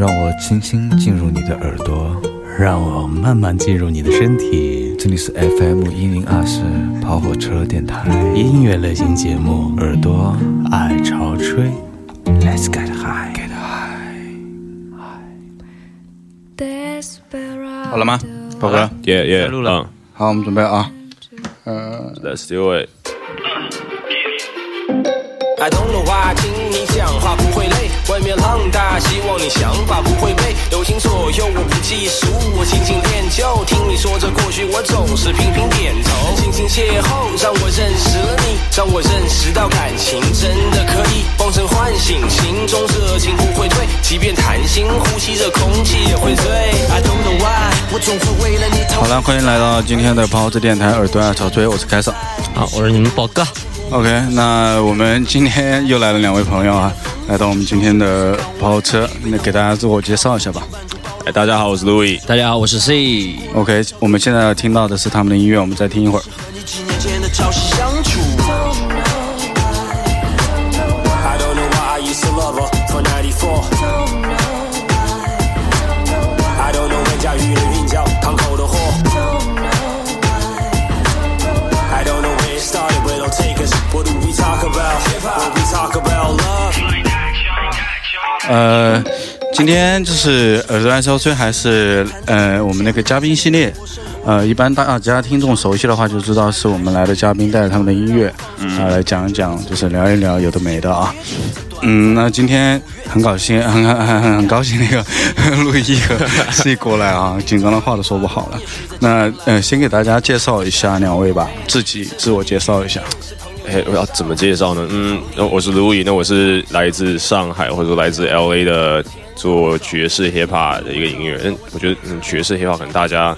让我轻轻进入你的耳朵，让我慢慢进入你的身体。这里是 FM 一零二四跑火车电台音乐类型节目，耳朵爱潮吹，Let's get high，get high。好了吗，宝哥？耶耶，录了。好，我们准备啊。呃，Let's do it。I don't know why，听你讲话不会累，外面浪大，希望你想法不会背。流星左右，我不计数，我轻轻练就。听你说着过去，我总是频频点头。轻轻邂逅，让我认识了你，让我认识到感情真的可以放声唤醒，心中热情不会退，即便谈心，呼吸着空气也会醉。I don't know why，我总会为了你。好了，欢迎来到今天的跑子电台耳朵爱潮吹，我是开嗓。好，我是你们宝哥。OK，那我们今天又来了两位朋友啊，来到我们今天的跑车，那给大家自我介绍一下吧。哎，大家好，我是 Louis。大家好，我是 C。OK，我们现在听到的是他们的音乐，我们再听一会儿。呃，今天就是耳朵爱烧吹，还是呃我们那个嘉宾系列。呃，一般大家听众熟悉的话，就知道是我们来的嘉宾带着他们的音乐啊来讲一讲，就是聊一聊有的没的啊。嗯，那今天很高兴，很很很很高兴那个陆毅和 C 过来啊，紧张的话都说不好了。那呃，先给大家介绍一下两位吧，自己自我介绍一下。哎，我要怎么介绍呢？嗯，我是 Louis，那我是来自上海或者说来自 LA 的做爵士 hip hop 的一个音乐人。我觉得爵士 hip hop 可能大家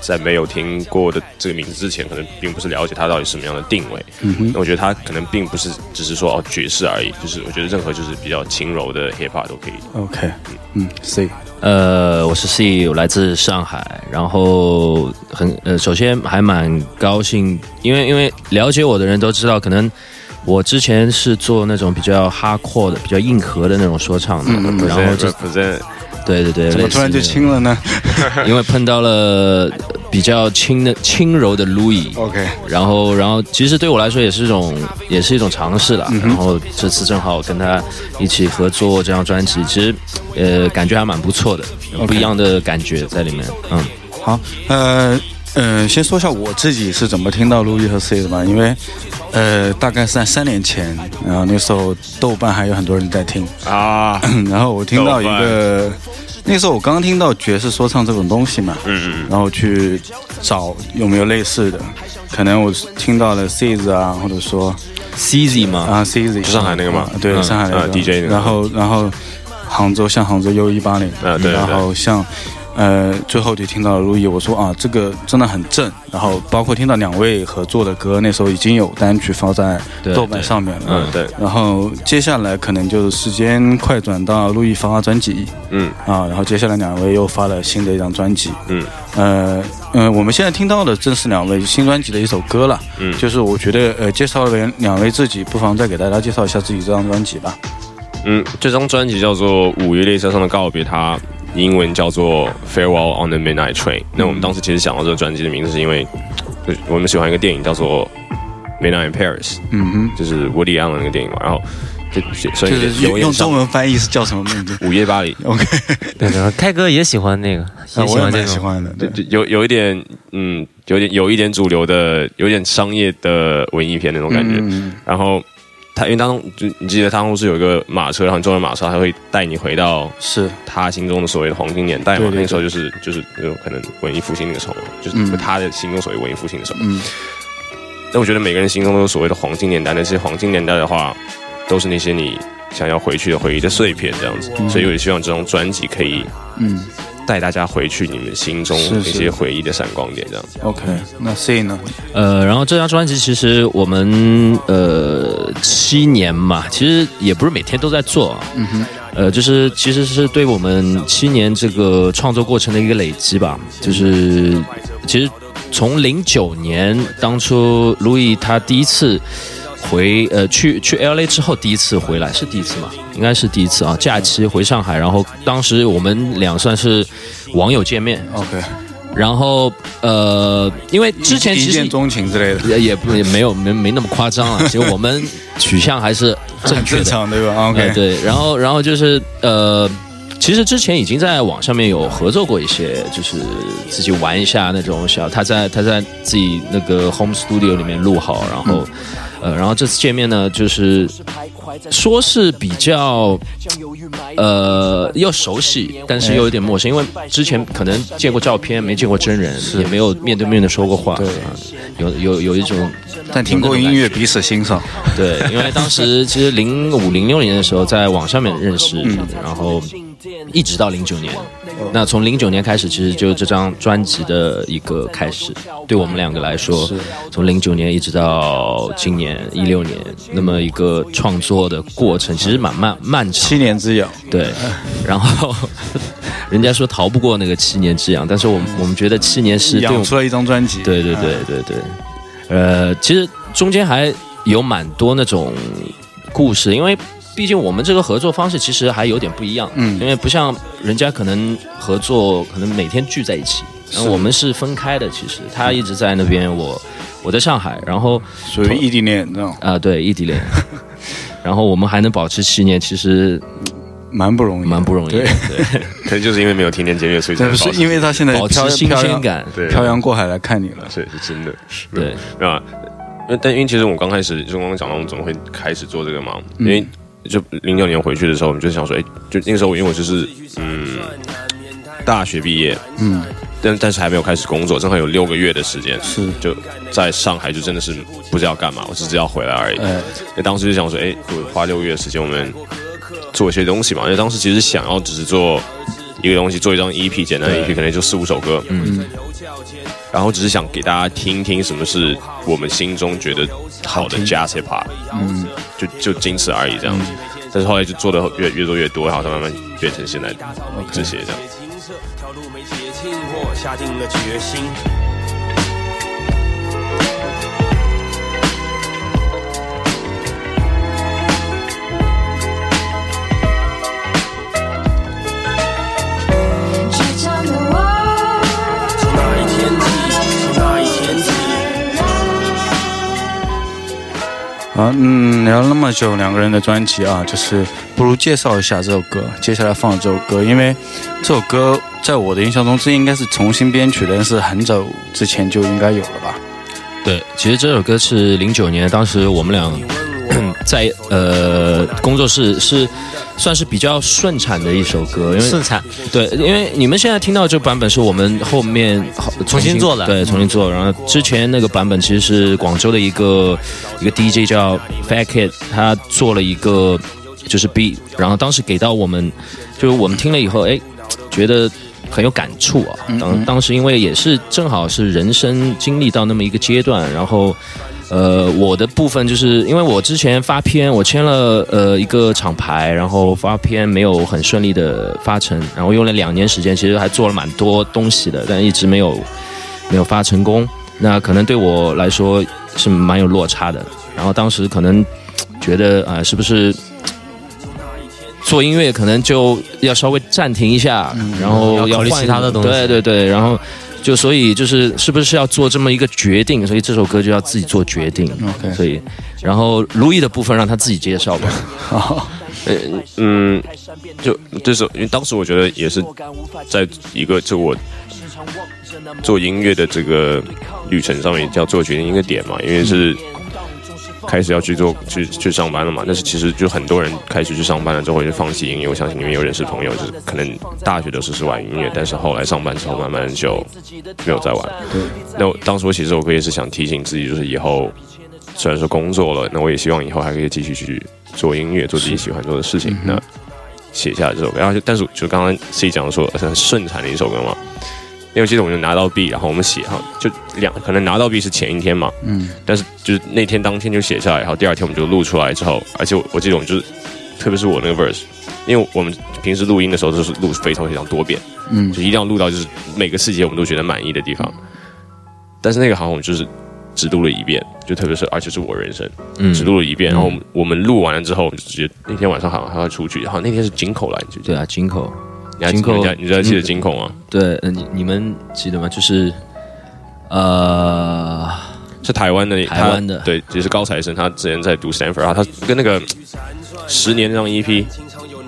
在没有听过的这个名字之前，可能并不是了解它到底什么样的定位。嗯哼，那我觉得它可能并不是只是说哦爵士而已，就是我觉得任何就是比较轻柔的 hip hop 都可以。OK，嗯，C。呃，我是 C，我来自上海，然后很呃，首先还蛮高兴，因为因为了解我的人都知道，可能我之前是做那种比较 hardcore 的、比较硬核的那种说唱的，然后就对对对，怎么突然就轻了呢？因为碰到了比较轻的、轻柔的 Louis，OK，然后，然后其实对我来说也是一种，也是一种尝试了。然后这次正好跟他一起合作这张专辑，其实呃感觉还蛮不错的，不一样的感觉在里面。嗯，好，呃，嗯，先说一下我自己是怎么听到 Louis 和 C 的吧，因为呃大概是在三年前，然后那时候豆瓣还有很多人在听啊，然后我听到一个。那时候我刚听到爵士说唱这种东西嘛，嗯嗯，然后去找有没有类似的，可能我听到了 C Z 啊，或者说 c z 嘛？啊，C Z，上海那个嘛？对，上海那个 DJ，然后然后杭州像杭州 U 一八零，啊对，然后像。呃，最后就听到了陆毅，我说啊，这个真的很正。然后包括听到两位合作的歌，那时候已经有单曲放在豆瓣上面了。嗯，对。然后接下来可能就是时间快转到陆毅发专辑。嗯。啊，然后接下来两位又发了新的一张专辑。嗯。呃，嗯，我们现在听到的正是两位新专辑的一首歌了。嗯。就是我觉得，呃，介绍了两位自己，不妨再给大家介绍一下自己这张专辑吧。嗯，这张专辑叫做《五月列车上的告别》，它。英文叫做 Farewell on the Midnight Train。那我们当时其实想到这个专辑的名字，是因为我们喜欢一个电影叫做 Midnight in Paris，嗯哼，就是沃迪安的那个电影嘛。然后就所以用中文翻译是叫什么名字？午夜巴黎。OK，对对，开哥也喜欢那个，也喜欢这种，喜欢的。对，有有一点，嗯，有点有一点主流的，有点商业的文艺片那种感觉。然后。他因为当中就你记得当中是有一个马车，然后中的马车，他会带你回到是他心中的所谓的黄金年代嘛？那个时候就是就是有可能文艺复兴那个时候，就是他的心中所谓文艺复兴的时候。嗯。那我觉得每个人心中都有所谓的黄金年代，那些黄金年代的话，都是那些你想要回去的回忆的碎片这样子。所以我也希望这张专辑可以嗯。带大家回去你们心中那些回忆的闪光点，这样子。OK，那 C 呢？呃，然后这张专辑其实我们呃七年嘛，其实也不是每天都在做，嗯哼，呃，就是其实是对我们七年这个创作过程的一个累积吧。就是其实从零九年当初路易他第一次。回呃去去 L A 之后第一次回来，是第一次吗？应该是第一次啊，假期回上海，然后当时我们俩算是网友见面，OK，然后呃，因为之前其实一见钟情之类的，也也不也没有没没那么夸张啊，其实我们取向还是正确的，正常对吧？OK，对，然后然后就是呃。其实之前已经在网上面有合作过一些，就是自己玩一下那种小，他在他在自己那个 home studio 里面录好，然后，呃，然后这次见面呢，就是说是比较，呃，又熟悉，但是又有点陌生，因为之前可能见过照片，没见过真人，也没有面对面的说过话，对，有有有一种，但听过音乐，彼此欣赏，对，因为当时其实零五零六年的时候在网上面认识，然后。一直到零九年，那从零九年开始，其实就这张专辑的一个开始。对我们两个来说，从零九年一直到今年一六年，那么一个创作的过程，其实蛮漫漫长。七年之痒，对。然后人家说逃不过那个七年之痒，但是我们我们觉得七年是养出了一张专辑。对对对对对。呃，其实中间还有蛮多那种故事，因为。毕竟我们这个合作方式其实还有点不一样，嗯，因为不像人家可能合作可能每天聚在一起，然后我们是分开的。其实他一直在那边，我我在上海，然后属于异地恋那种啊，对异地恋。然后我们还能保持七年，其实蛮不容易，蛮不容易。对，可能 就是因为没有天天见面，所以才是因为他现在保持新鲜感，对，漂洋过海来看你了，这是真的，对，啊。但因为其实我刚开始就刚刚讲到，我们怎么会开始做这个嘛？因为就零九年回去的时候，我们就想说，哎，就那个时候，因为我就是嗯，大学毕业，嗯，但但是还没有开始工作，正好有六个月的时间，是就在上海，就真的是不知道干嘛，我只知道回来而已。那当时就想说，哎，我花六个月的时间，我们做一些东西嘛。因为当时其实想要只是做一个东西，做一张 EP，简单的 EP，可能就四五首歌，嗯。然后只是想给大家听听什么是我们心中觉得好的 jazz hip hop，嗯，就就仅此而已这样子。但是后来就做的越越做越多，好像慢慢变成现在这些这样。这条路没捷径，我下定了决心。啊，嗯，聊了那么久两个人的专辑啊，就是不如介绍一下这首歌。接下来放这首歌，因为这首歌在我的印象中，这应该是重新编曲的，但是很早之前就应该有了吧？对，其实这首歌是零九年，当时我们俩。在呃工作室是算是比较顺产的一首歌，因为顺产对，因为你们现在听到这版本是我们后面重新做的，对，重新做。然后之前那个版本其实是广州的一个一个 DJ 叫 Fat Kid，他做了一个就是 beat，然后当时给到我们，就是我们听了以后，哎，觉得很有感触啊。当当时因为也是正好是人生经历到那么一个阶段，然后。呃，我的部分就是因为我之前发片，我签了呃一个厂牌，然后发片没有很顺利的发成，然后用了两年时间，其实还做了蛮多东西的，但一直没有没有发成功。那可能对我来说是蛮有落差的。然后当时可能觉得啊，是不是做音乐可能就要稍微暂停一下，然后要考虑其他的东西。对对对，然后。就所以就是是不是要做这么一个决定？所以这首歌就要自己做决定。OK，所以然后路易的部分让他自己介绍吧。好 呃嗯，就这首，因为当时我觉得也是在一个就我做音乐的这个旅程上面要做决定一个点嘛，因为是。开始要去做去去上班了嘛？但是其实就很多人开始去上班了之后就放弃音乐。我相信你们有认识朋友，就是可能大学的时候是玩音乐，但是后来上班之后慢慢就没有再玩。对。那当时我写这首歌也是想提醒自己，就是以后虽然说工作了，那我也希望以后还可以继续去做音乐，做自己喜欢做的事情。那写下这首歌，然后但是就刚刚自己讲说很顺产的一首歌嘛。因为记得我们就拿到 B，然后我们写哈，就两可能拿到 B 是前一天嘛，嗯，但是就是那天当天就写下来，然后第二天我们就录出来之后，而且我记得我们就是，特别是我那个 verse，因为我们平时录音的时候都是录非常非常多遍，嗯，就一定要录到就是每个细节我们都觉得满意的地方，但是那个好像我们就是只录了一遍，就特别是而且是我人生，只录了一遍。然后我们录完了之后，我们就直接那天晚上好像还要出去。好，那天是井口来，你对啊，井口，井口，你还记得井口吗？对，你你们记得吗？就是呃，是台湾的，台湾的，对，就是高材生，他之前在读 Stanford，然后他跟那个十年那张 EP，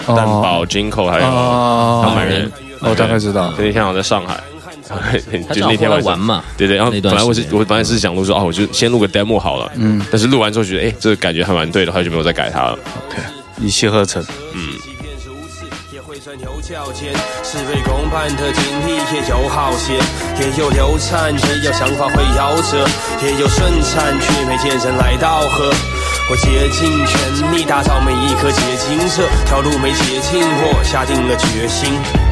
蛋堡、金口还有他买人，我大概知道。那天好像在上海。就那天玩嘛，对对，然后本来我是我本来是想录说哦，我就先录个 demo 好了，嗯，但是录完之后觉得哎，这个感觉还蛮对的，后来就没有再改它了。OK，一气呵成，嗯。在牛角尖是非公判的经历也有好些，也有流产，也有想法会夭折，也有顺产，却没见人来道贺。我竭尽全力打造每一颗结晶，这条路没捷径，我下定了决心。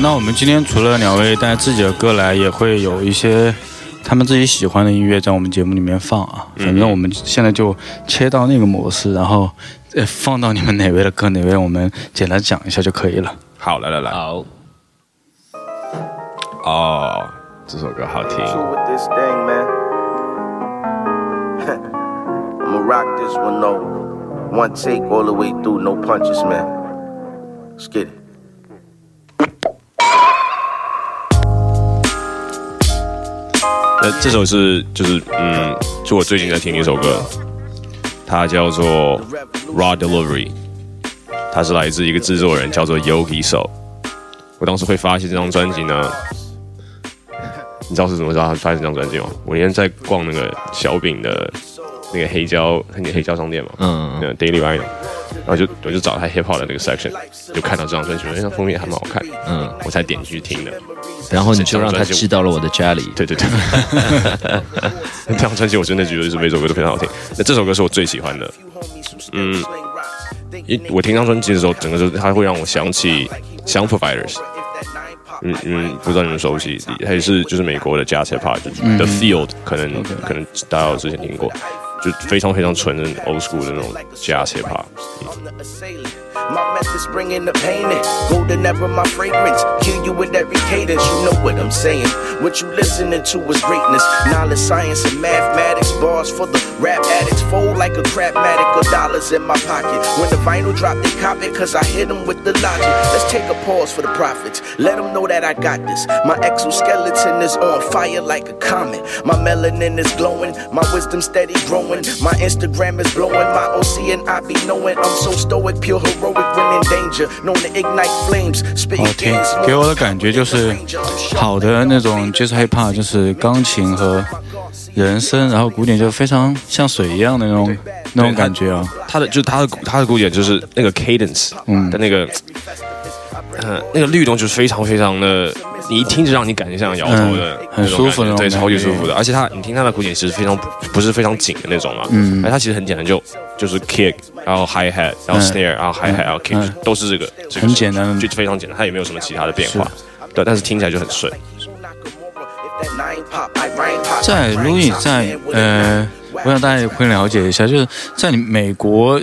那我们今天除了两位带自己的歌来，也会有一些他们自己喜欢的音乐在我们节目里面放啊。反正我们现在就切到那个模式，然后呃放到你们哪位的歌，哪位我们简单讲一下就可以了。好，来来来。好。哦，这首歌好听。那这首是就是嗯，就我最近在听的一首歌，它叫做 Raw Delivery，它是来自一个制作人叫做 Yogi So。我当时会发现这张专辑呢，你知道是怎么知道他发现这张专辑吗？我那天在逛那个小饼的那个黑胶那个黑胶商店嘛，嗯嗯，Daily Vinyl。然后就我就找他 hip hop 的那个 section，就看到这张专辑，那张封面还蛮好看，嗯，我才点进去听的。然后你就让他寄到了我的家里。对对对，这 张专辑我真的觉得是每首歌都非常好听。那这首歌是我最喜欢的，嗯，一我听这张专辑的时候，整个就它会让我想起 Sound Providers，嗯嗯，不知道你们熟悉，还是就是美国的 jazz hip hop，就 The Field，可能可能大家之前听过。就非常非常纯的 old school 的那种 jazz hip hop。My methods bringing the pain in. Golden ever my fragrance. Kill you with every cadence. You know what I'm saying. What you listening to is greatness. Knowledge, science, and mathematics. Bars for the rap addicts. Fold like a crapmatic of dollars in my pocket. When the vinyl drop, they cop it. Cause I hit them with the logic. Let's take a pause for the prophets. Let them know that I got this. My exoskeleton is on fire like a comet. My melanin is glowing. My wisdom steady growing. My Instagram is blowing. My OC and I be knowing. I'm so stoic, pure heroic. 好听，给我的感觉就是好的那种就是 hip hop，就是钢琴和人声，然后鼓点就非常像水一样的那种那种感觉啊。他的就他的他的鼓点就是那个 cadence，嗯的那个，嗯那个律动就是非常非常的。你一听就让你感觉像摇头的，很舒服的，对，超级舒服的。而且它，你听它的鼓点其实非常不是非常紧的那种嘛，嗯，而它其实很简单，就就是 kick，然后 hi hat，然后 snare，然后 hi hat，然后 kick，都是这个，很简单，就非常简单，它也没有什么其他的变化，对，但是听起来就很顺。在 Louis 在呃，我想大家也会了解一下，就是在你美国。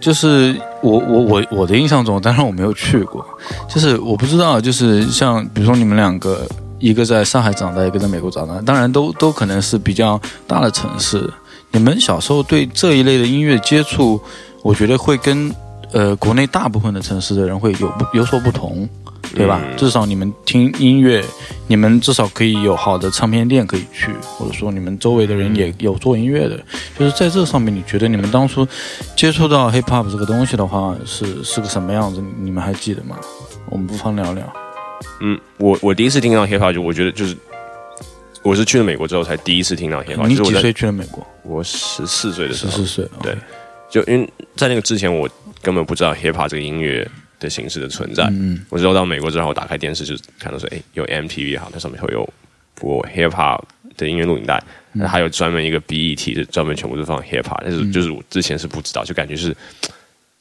就是我我我我的印象中，当然我没有去过，就是我不知道，就是像比如说你们两个，一个在上海长大，一个在美国长大，当然都都可能是比较大的城市。你们小时候对这一类的音乐接触，我觉得会跟呃国内大部分的城市的人会有不有所不同。对吧？至少你们听音乐，你们至少可以有好的唱片店可以去，或者说你们周围的人也有做音乐的。就是在这上面，你觉得你们当初接触到 hip hop 这个东西的话，是是个什么样子？你们还记得吗？我们不妨聊聊。嗯，我我第一次听到 hip hop 就我觉得就是，我是去了美国之后才第一次听到 hip hop。你几岁去了美国？我十四岁的时候。十四岁。对，就因为在那个之前，我根本不知道 hip hop 这个音乐的形式的存在。嗯。我知道到美国之后，我打开电视就看到说，哎，有 MTV 哈，它上面会有播 hip hop 的音乐录影带，那还有专门一个 BET 是专门全部都放 hip hop，但是就是我之前是不知道，就感觉是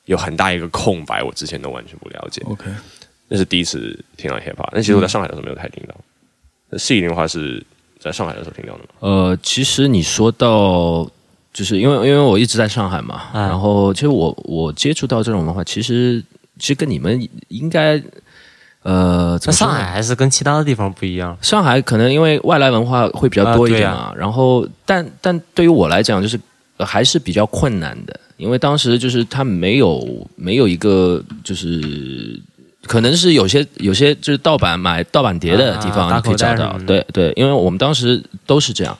有很大一个空白，我之前都完全不了解。OK。那是第一次听到 hip hop，那其实我在上海的时候没有太听到。那细林的话是在上海的时候听到的吗？呃，其实你说到，就是因为因为我一直在上海嘛，然后其实我我接触到这种的话，其实其实跟你们应该，呃，在上海还是跟其他的地方不一样。上海可能因为外来文化会比较多一点啊，然后但但对于我来讲，就是还是比较困难的，因为当时就是他没有没有一个就是。可能是有些有些就是盗版买盗版碟的地方可以找到，对对，因为我们当时都是这样，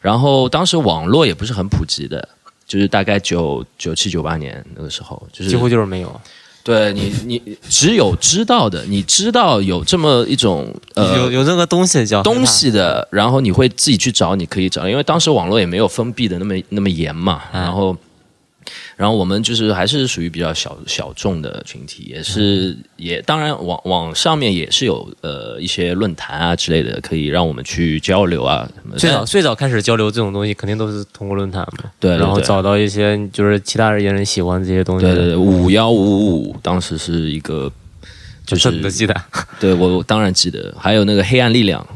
然后当时网络也不是很普及的，就是大概九九七九八年那个时候，就是几乎就是没有。对你 你只有知道的，你知道有这么一种呃有有这个东西叫东西的，然后你会自己去找，你可以找，因为当时网络也没有封闭的那么那么严嘛，然后。然后我们就是还是属于比较小小众的群体，也是也当然网网上面也是有呃一些论坛啊之类的，可以让我们去交流啊什么。最早最早开始交流这种东西，肯定都是通过论坛嘛。对，然后找到一些就是其他人喜欢这些东西。对对对，五幺五五五当时是一个，就是你都记得？对我当然记得，还有那个黑暗力量。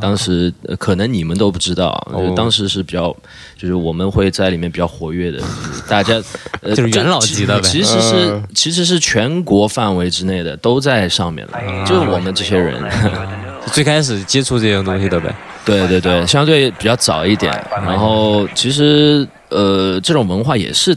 当时可能你们都不知道，当时是比较，就是我们会在里面比较活跃的，大家 就是元老级的呗。其实是其实是全国范围之内的都在上面了，就是我们这些人 最开始接触这些东西的呗。对对对，相对比较早一点。然后其实呃，这种文化也是。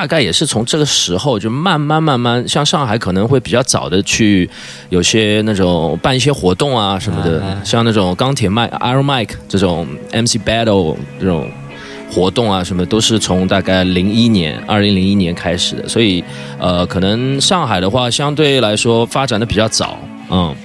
大概也是从这个时候就慢慢慢慢，像上海可能会比较早的去有些那种办一些活动啊什么的，像那种钢铁麦 Iron Mike 这种 MC Battle 这种活动啊什么，都是从大概零一年二零零一年开始的，所以呃，可能上海的话相对来说发展的比较早，嗯。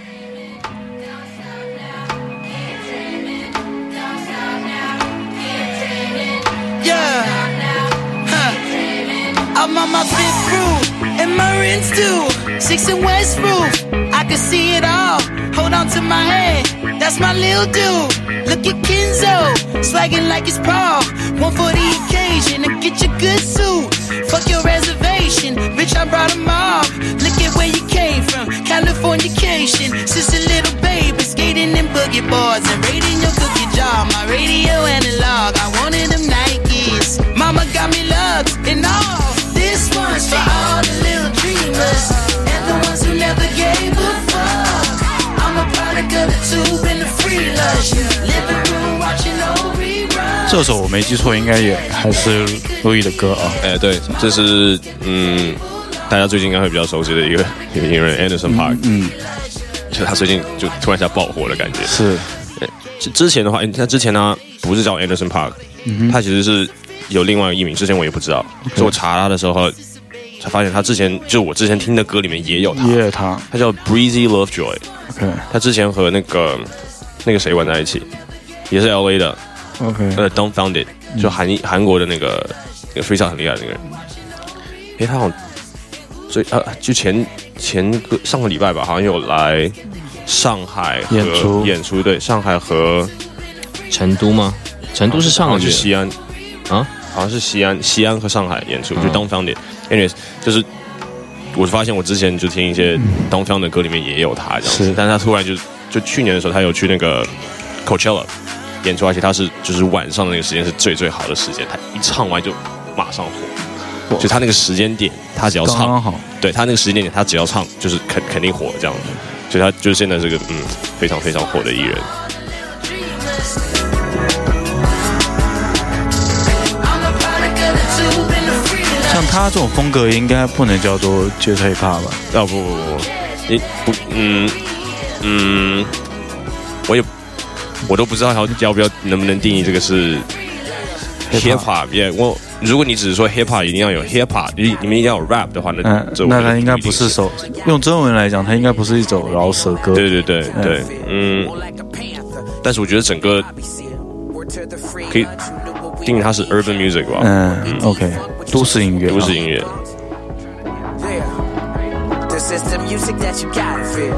My fifth crew and my rents too. Six and West roof, I can see it all. Hold on to my hand, that's my little dude. Look at Kenzo, swagging like it's Paul. One for the occasion and get your good suit. Fuck your reservation, bitch, I brought them all. Look at where you came from, Californication. Since a little baby, skating in boogie boards and raiding your cookie jar. My radio analog, I wanted them Nikes. Mama got me lugs and all. This for all the little dreamers and the ones who never gave a fuck. I'm a product of the tube and the free lush. Living room watching old reruns. 这首我没记错，应该也还是陆毅的歌啊。哎，对，这是嗯，大家最近应该会比较熟悉的一个一个音乐人 Anderson Park。嗯，就他最近就突然一下爆火的感觉。是，之之前的话，他之前呢不是叫 Anderson Park，他其实是。有另外一个艺名，之前我也不知道，所以我查他的时候才发现他之前就我之前听的歌里面也有他，也有他，他叫 Breezy Lovejoy。OK，他之前和那个那个谁玩在一起，也是 LA 的。OK，呃，Dumbfounded，就韩韩国的那个那个非常很厉害的那个人。诶，他好像最呃啊，就前前个上个礼拜吧，好像有来上海演出演出，对，上海和成都吗？成都是上个月，西安。啊，好像是西安、西安和上海演出，就东方点。anyways，就是我发现我之前就听一些东方的歌里面也有他这样子，但是他突然就就去年的时候，他有去那个 Coachella 演出，而且他是就是晚上的那个时间是最最好的时间，他一唱完就马上火，就他那个时间点，他只要唱，对他那个时间点，他只要唱就是肯肯定火这样子，所以他就是现在这个嗯非常非常火的艺人。像他这种风格应该不能叫做街头 hiphop 吧？啊不不不，你不嗯嗯，我也我都不知道要要不要能不能定义这个是 hiphop。也我如果你只是说 hip hop 一定要有 hip hop，你你们一定要有 rap 的话，那嗯，那它应该不是首，用中文来讲，它应该不是一首饶舌歌。对对对对，嗯，但是我觉得整个可以定义它是 urban music 吧，嗯，OK，都市音乐，都市音乐。 This is the music that you gotta feel.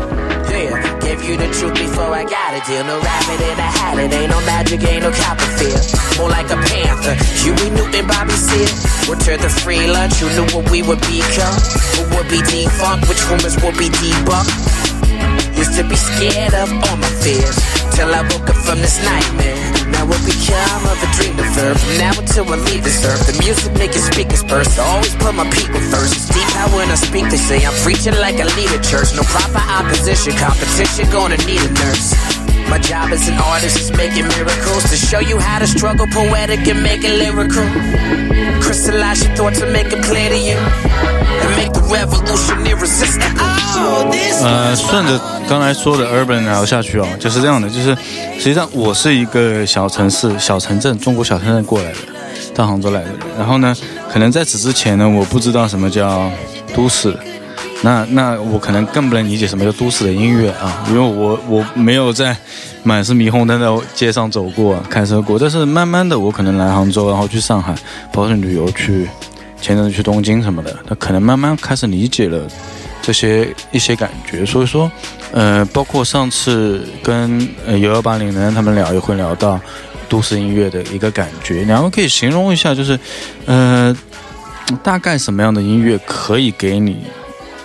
Yeah, gave you the truth before I got a deal. No rabbit in a hat, it ain't no magic, ain't no Copperfield. More like a panther, Huey Newton, Bobby Seale. Return to free lunch, who knew what we would become? Who would be defunct, which rumors would be debunked? Used to be scared of all my fears, till I woke up from this nightmare. Now what become of a dream deferred From now until I leave this earth The music making speakers burst. I always put my people first. It's deep how when I speak they say I'm preaching like I lead a church. No proper opposition Competition gonna need a nurse. My job as an artist is making miracles to show you how to struggle poetic and make it lyrical. Crystallize your thoughts and make it clear to you, and make the revolution irresistible. Oh, this 呃，顺着刚才说的 urban 聊下去哦，就是这样的，就是实际上我是一个小城市、小城镇，中国小城镇过来的，到杭州来的。然后呢，可能在此之前呢，我不知道什么叫都市，那那我可能更不能理解什么叫都市的音乐啊，因为我我没有在满是霓虹灯的街上走过、开车过。但是慢慢的，我可能来杭州，然后去上海，包括旅游去，前阵子去东京什么的，那可能慢慢开始理解了。这些一些感觉，所以说，呃，包括上次跟呃幺幺八零的人他们聊，也会聊到都市音乐的一个感觉。两位可以形容一下，就是，呃，大概什么样的音乐可以给你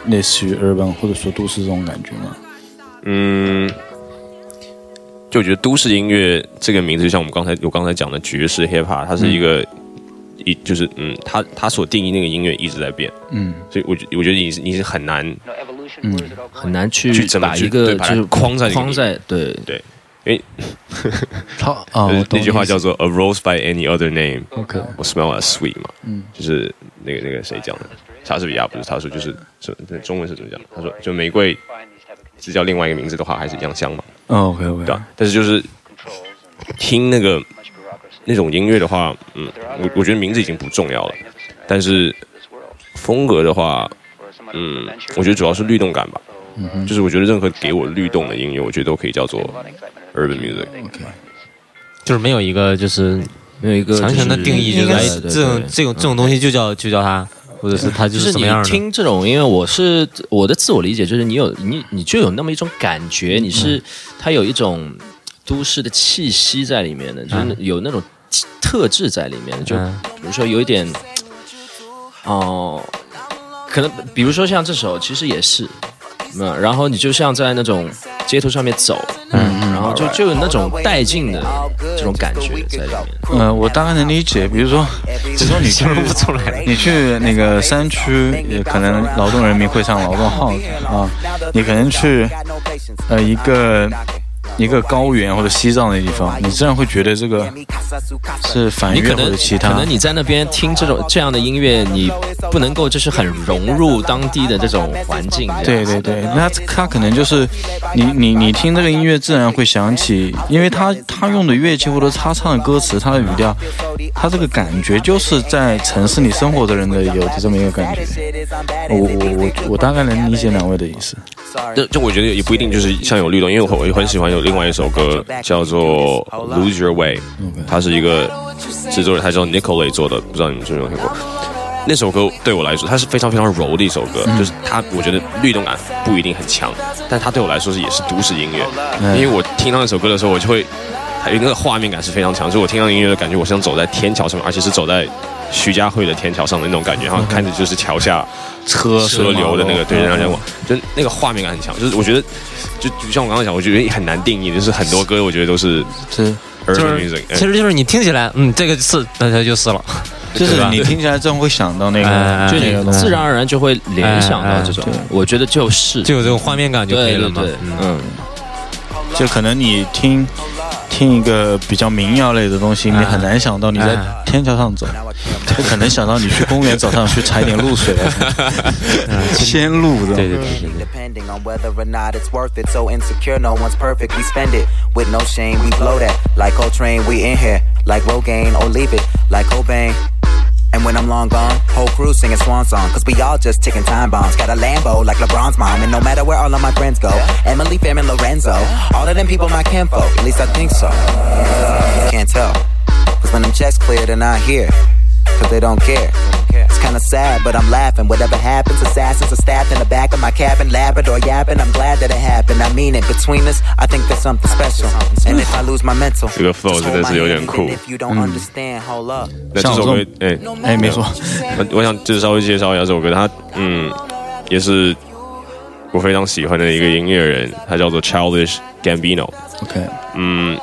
类似于 urban 或者说都市这种感觉吗？嗯，就我觉得都市音乐这个名字，就像我们刚才我刚才讲的爵士 hip hop，它是一个一、就是嗯，它它所定义那个音乐一直在变，嗯。所以我觉我觉得你是你是很难嗯。很难去去怎么去把一个把就是框在框在对。对，因为他啊，我呃懂那句话叫做做 “a rose by any other name”，OK，我 smell as sweet 嘛，嗯。就是那个那个谁讲的，莎士比亚不是他说就是是中文是怎么讲？他说就玫瑰只叫另外一个名字的话，还是一样香嘛，，OK OK，对吧？但是就是听那个那种音乐的话，嗯，我我觉得名字已经不重要了，但是风格的话，嗯，我觉得主要是律动感吧。嗯就是我觉得任何给我律动的音乐，我觉得都可以叫做 urban music。OK 就是没有一个就是没有一个强行的定义，就是这种这种这种东西就叫就叫它，或者是他就就是是你什么样的。听这种因为，我是我的自我理解就是你有你你就有那么一种感觉，你是它有一种都市的气息在里面的，就是有那种特质在里面的，就嗯比如说有一点哦、可能比如说像这首其实也是。嗯，然后你就像在那种街头上面走，嗯，然后就就有那种带劲的这种感觉在里面。嗯，我大概能理解，比如说，比如说你去不出来你去那个山区，也可能劳动人民会唱劳动号子啊，你可能去呃一个一个高原或者西藏的地方，你自然会觉得这个是反乐或你可能者其他可能。你在那边听这种这样的音乐，你不能够就是很融入当地的这种环境。对对对，那他可能就是你你你听这个音乐，自然会想起，因为他他用的乐器或者他唱的歌词，他的语调，他这个感觉就是在城市里生活的人的有的这么一个感觉。我我我我大概能理解两位的意思。就就我觉得也不一定就是像有律动，因为我我很喜欢有另外一首歌叫做《Lose Your Way》，它是一个制作人，他叫 Nicolay 做的，不知道你们有没有听过？那首歌对我来说，它是非常非常柔的一首歌，就是它我觉得律动感不一定很强，但它对我来说是也是都市音乐，因为我听到那首歌的时候，我就会还有那个画面感是非常强，就是我听到音乐的感觉，我像走在天桥上面，而且是走在徐家汇的天桥上的那种感觉，然后看着就是桥下车车流的那个，对，嗯让人往，就那个画面感很强。就是我觉得，就就像我刚刚讲，我觉得很难定义，就是很多歌我觉得都是是就是其实就是你听起来，嗯，这个是，那它就是了。就是你听起来真会想到那哎个，就你那个东西自然而然就会联想到这种我觉得就是就有这种画面感就可以了嘛。嗯，就可能你听听一个比较民谣类的东西，你很难想到你在哎。天桥上走，不可能想到你去公园早上去采点露水来，鲜露的。对对对对对。Depending on whether or not it's worth it. So insecure, no one's perfect. We spend it with no shame. We blow that like Coltrane. We in here like Rogaine or leave it like Cobain. long gone. Whole crew singing swan song, cause we all just ticking time bombs. Got a Lambo like LeBron's mom, and no matter where all of my friends go, Emily, Fam, and Lorenzo, all of them people my kinfolk, at least I think so. Can't tell, cause when them checks clear, they're not here, cause they don't care. It's kinda sad, but I'm laughing. Whatever happens, assassins are stabbed in the back of my cabin, Labrador yapping. I'm glad that it happened. I mean it. Between us, I think there's something special. And if I lose my mental, 这个 flow just 真 hold 的 my 是有 hand 点 even 酷。 if you don't understand, hold up. 那这首歌，哎，哎，没错，我我想就是稍微介绍一下这首歌，它嗯也是我非常喜欢的一个音乐人，他叫做 Childish Gambino。 OK，嗯，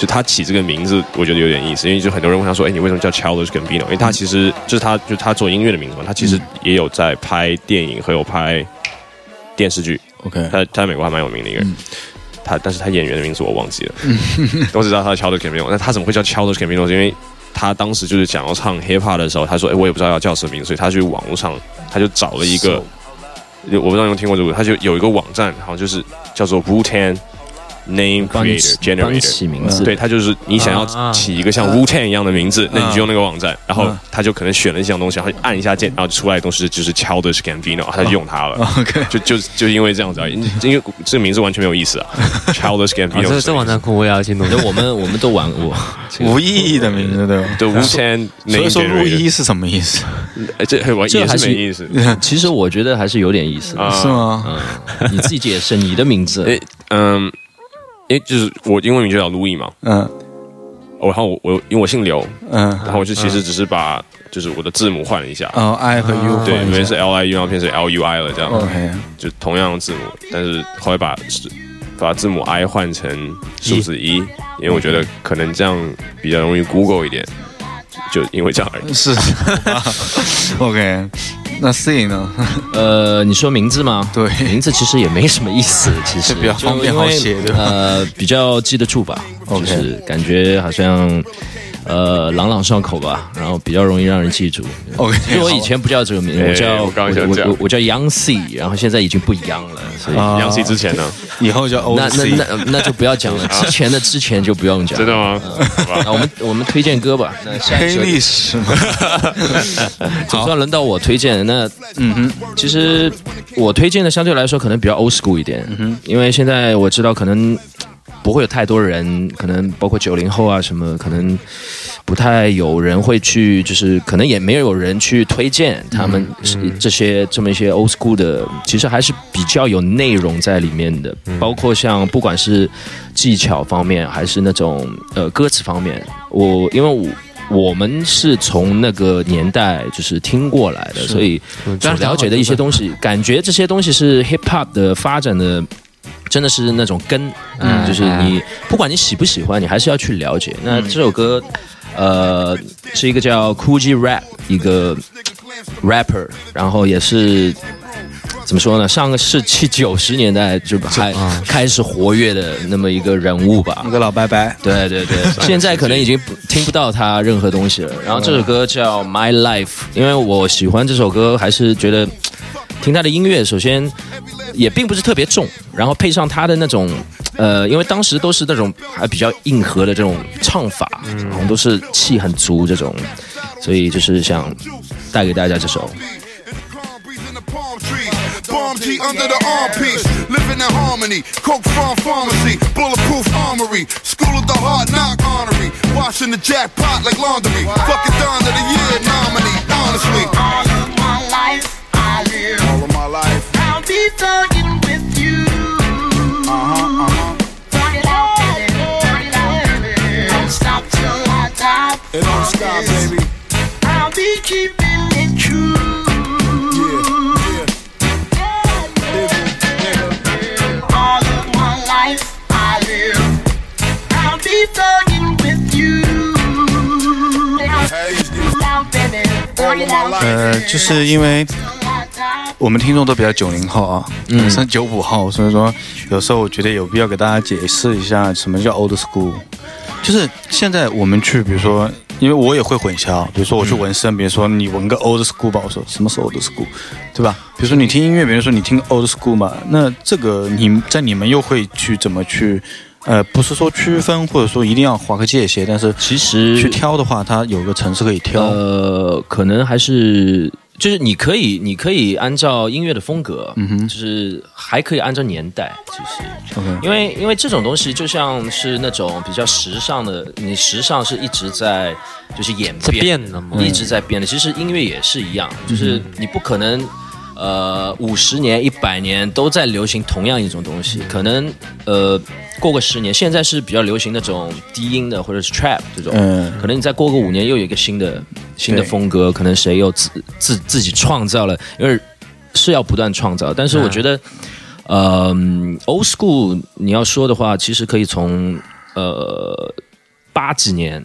就他起这个名字，我觉得有点意思，因为就很多人问他说，哎，你为什么叫 Childish Gambino？因为他其实就是他就他做音乐的名字嘛，他其实也有在拍电影和有拍电视剧。OK，他他在美国还蛮有名的一个人。他但是他演员的名字我忘记了，我只知道他叫 Childish Gambino。那他怎么会叫 Childish Gambino？是因为他当时就是想要唱 hip hop 的时候，他说：“哎，我也不知道要叫什么名，所以他去网络上他就找了一个，我不知道你们听过这个，他就有一个网站，好像就是叫做 Wu Tang Name Creator Generator。起名字，对，他就是你想要啊起一个像 Wu Tang 一样的名字，那你就用那个网站，然后嗯他就可能选了一项东西，然后按一下键，然后出来的东西就是 Childish Gambino，他就用它了。OK 就就就因为这样子啊，因为这个名字完全没有意思啊，Childish 啊 Gambino 这。这网站酷，我也要去弄。对，我们我们都玩过。无意义的名字对吧？对 Wu Tang 所 Name 以说陆 Generator，一是什么意思？哎这我也是这还是没意思其实我觉得还是有点意思是吗？嗯，你自己解释你的名字。哎嗯，哎就是我英文名就叫 Louis 嘛，嗯。哦然后我我因为我姓刘，嗯，然后我就其实只是把就是我的字母换了一下，哦，I 和 U 对，原来是 L I U，然后变成 L U I 了这样。OK，就同样的字母，但是后来把把字母 I 换成数字一，因为我觉得可能这样比较容易 Google 一点，就因为这样而已。是。OK，那 C 呢？呃，你说名字吗？对名字其实也没什么意思，其实比较方便就因为好写对吧呃，比较记得住吧就是感觉好像呃朗朗上口吧，然后比较容易让人记住。OK，其实我以前不叫这个名字，哎我叫我叫 Young C，然后现在已经不 Young 了，所以。啊杨 C 之前呢？以后叫 O 那那那那就不要讲了，之前的之前就不用讲。真的吗？好吧那我们我们推荐歌吧。那下一黑首历史嘛。总算轮到我推荐，那嗯哼，其实我推荐的相对来说可能比较 old school 一点，因为现在我知道可能不会有太多人，可能包括九零后啊什么，可能不太有人会去，就是可能也没有人去推荐他们是这些这么一些 old school 的，其实还是比较有内容在里面的，包括像不管是技巧方面还是那种呃歌词方面，我因为我。我们是从那个年代就是听过来的，所以所了解的一些东西，感觉这些东西是 hip hop 的发展的，真的是那种根，嗯，就是你不管你喜不喜欢，你还是要去了解。那这首歌，呃，是一个叫 G Rap 一个 rapper，然后也是。怎么说呢？上个世纪九十年代就还开始活跃的那么一个人物吧，一个老拜拜，对对对，现在可能已经不听不到他任何东西了。然后这首歌叫《My Life》，因为我喜欢这首歌，还是觉得听他的音乐，首先也并不是特别重，然后配上他的那种呃，因为当时都是那种还比较硬核的这种唱法，然后都是气很足这种，所以就是想带给大家这首。Bomb G under the armpiece, living in harmony. Coke farm pharmacy, bulletproof armory. School of the hard knock honorary. Washing the jackpot like laundry. Fucking Don of the year nominee, honestly. 呃，就是因为.我们听众都比较九零后啊，嗯，像九五后，所以说有时候我觉得有必要给大家解释一下什么叫 old school。就是现在我们去，比如说，因为我也会混淆，比如说我去纹身，比如说你纹个 old school 吧，我说什么是 old school，对吧？比如说你听音乐，比如说你听 old school 嘛，那这个你在你们又会去怎么去呃，不是说区分或者说一定要划个界限，但是其实去挑的话，它有个城市可以挑。呃，可能还是就是你可以，你可以按照音乐的风格，嗯哼就是还可以按照年代，其实。因为因为这种东西就像是那种比较时尚的，你时尚是一直在就是演变变的嘛一直在变的。其实音乐也是一样，就是你不可能。呃，五十年、一百年都在流行同样一种东西，可能呃过个十年，现在是比较流行那种低音的或者是 trap 这种，嗯。可能你再过个五年又有一个新的新的风格，可能谁又自自自己创造了，因为是要不断创造，但是我觉得，呃，old school 你要说的话，其实可以从呃八几年，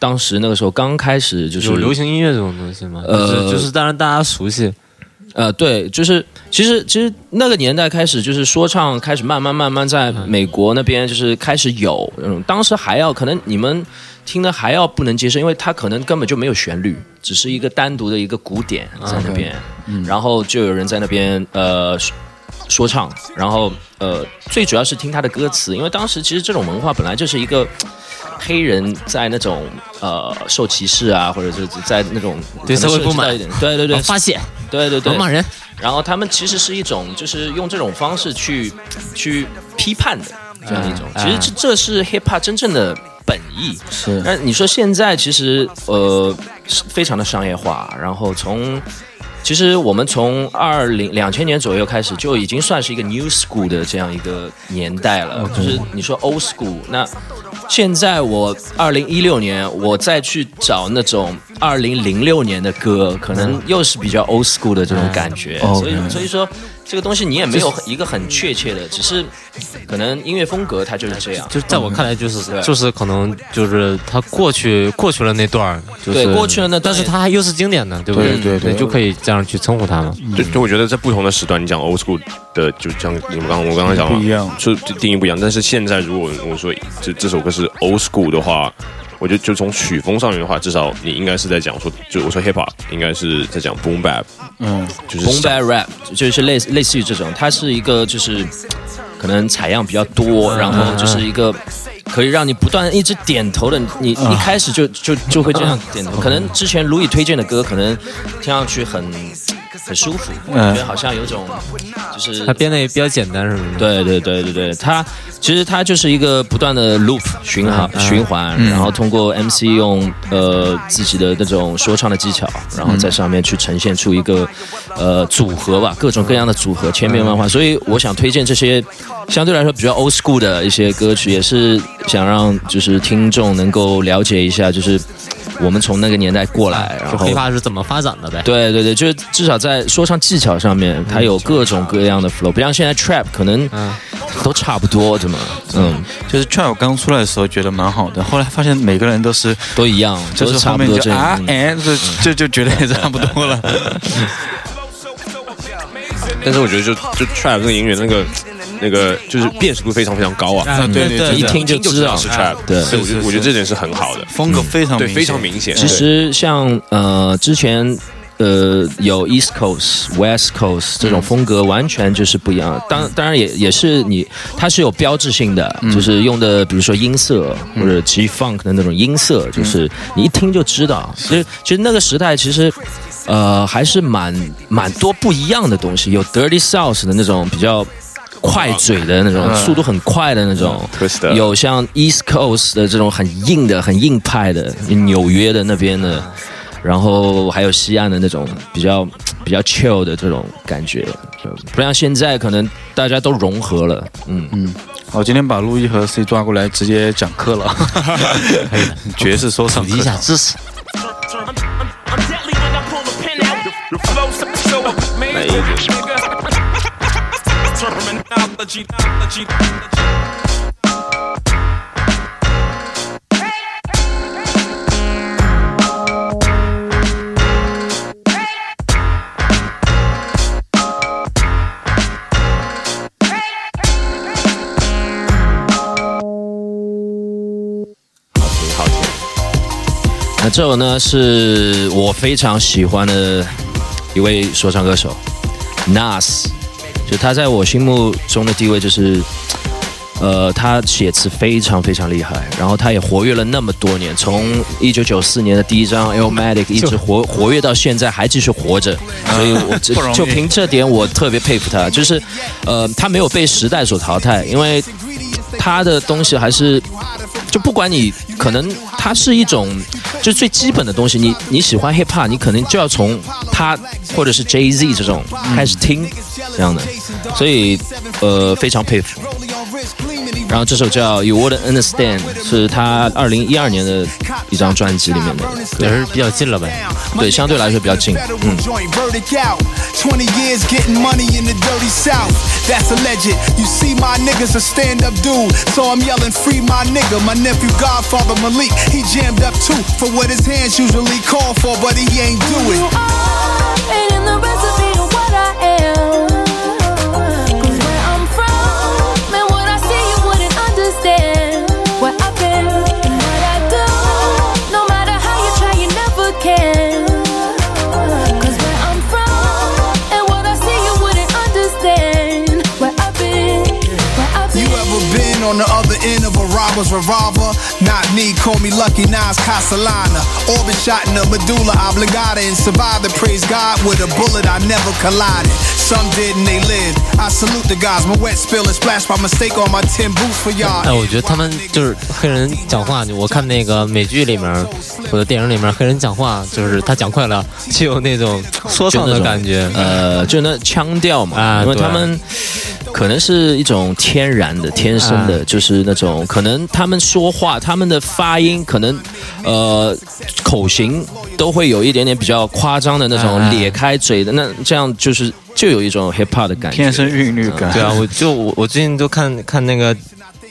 当时那个时候刚开始就是有流行音乐这种东西吗？呃就是就是当然大家熟悉，呃，对，就是其实其实那个年代开始，就是说唱开始慢慢慢慢在美国那边就是开始有，嗯，当时还要可能你们听的还要不能接受，因为它可能根本就没有旋律，只是一个单独的一个鼓点在那边，然后就有人在那边呃说说唱，然后呃最主要是听他的歌词，因为当时其实这种文化本来就是一个。黑人在那种呃受歧视啊，或者是在那种对社会不满对对对，哦发泄，对对对，骂人。然后他们其实是一种，就是用这种方式去去批判的这样一种。嗯其实这这是 hip hop 真正的本意。是但你说现在其实呃是非常的商业化，然后从其实我们从二零两千年左右开始就已经算是一个 new school 的这样一个年代了。就是你说 old school，那现在我二零一六年我再去找那种二零零六年的歌，可能又是比较 old school 的这种感觉。嗯所以所以说这个东西你也没有一个很确切的，只是可能音乐风格它就是这样。就在我看来，就是对就是可能就是他过去过去了那段儿，就是对过去了那段但是它还又是经典的，对不对对对就可以这样去称呼它嘛。就就我觉得在不同的时段，你讲 old school 的，就像你们刚我刚刚讲嘛，不一样就定义不一样。但是现在如果我说这这首歌是 old school 的话，我觉得就从曲风上面的话，至少你应该是在讲说，就我说 hip hop 应该是在讲 boom bap，嗯，就是 boom bap rap 就是类似类似于这种，它是一个就是可能采样比较多，然后就是一个可以让你不断一直点头的，你一开始就就就会这样点头。可能之前卢以推荐的歌，可能听上去很很舒服，嗯觉得好像有种就是他编的也比较简单，是不是？对对对对对，它其实它就是一个不断的 loop 循环、嗯循环，然后通过 MC 用呃自己的那种说唱的技巧，然后在上面去呈现出一个呃组合吧，各种各样的组合，千变万化。所以我想推荐这些相对来说比较 old school 的一些歌曲，也是想让就是听众能够了解一下，就是我们从那个年代过来，然后黑怕是怎么发展的呗？对对对，就是至少在说唱技巧上面，它有各种各样的 flow，不像现在 trap 可能都差不多，怎么？嗯，就是 trap 刚出来的时候觉得蛮好的，后来发现每个人都是都一样，都就是差不多这样。嗯哎，这这就觉得也差不多了。但是我觉得就就 trap 这个音乐那个那个就是辨识度非常非常高啊，啊，对对对，一听就知道。是 trap，对。所以我觉得我觉得这点是很好的，风格非常对，非常明显。其实像呃之前。呃，有 East Coast、West Coast 这种风格，完全就是不一样。当当然也也是你，它是有标志性的，就是用的，比如说音色或者 G Funk 的那种音色，就是你一听就知道。其实其实那个时代其实呃还是蛮蛮多不一样的东西，有 Dirty South 的那种比较快嘴的那种，速度很快的那种，有像 East Coast 的这种很硬的、很硬派的，纽约的那边的，然后还有西岸的那种比较比较 chill 的这种感觉，不像现在可能大家都融合了，嗯。嗯，我今天把路易和 C 抓过来，直接讲课了，爵士说唱普及一下知识。哪一个？好听好听，那这首呢是我非常喜欢的一位说唱歌手 Nas，就他在我心目中的地位就是呃，他写词非常非常厉害，然后他也活跃了那么多年，从一九九四年的第一张《Illmatic》一直活活跃到现在，还继续活着，所以我就凭这点我特别佩服他，就是呃，他没有被时代所淘汰，因为他的东西还是。就不管你可能它是一种，就最基本的东西，你你喜欢 hip hop，你可能就要从他或者是 Jay Z 这种开始听这样的，所以呃非常佩服。然后这首叫《You Wouldn't Understand》，是他二零一二年的一张专辑里面的，也是比较近了呗。对，相对来说比较近。嗯。20 years getting money in the dirty south. That's alleged. You see, my nigga's a stand up dude. So I'm yelling, free my nigga. My nephew, Godfather Malik, he jammed up too for what his hands usually call for, but he ain't do it. Ain't in the recipe of what I am. of a robber's revolver? Not me, call me Lucky Nas Castellana. Orbit shot in the medulla oblongata and survived and praise God with a bullet I never collided. Some did and they lived. I salute the guys. My wet spill is splashed by mistake on my tin boots for y'all. 哎，我觉得他们就是黑人讲话，我看那个美剧里面或者电影里面黑人讲话，就是他讲快了就有那种说唱的感觉。呃，就那腔调嘛，啊对因为他们 可能是一种天然的、天生的，啊。就是那种可能他们说话、他们的发音，可能呃口型都会有一点点比较夸张的那种啊。咧开嘴的，那这样就是就有一种 hip hop 的感觉，天生韵律感。对啊，我就我我最近都看看那个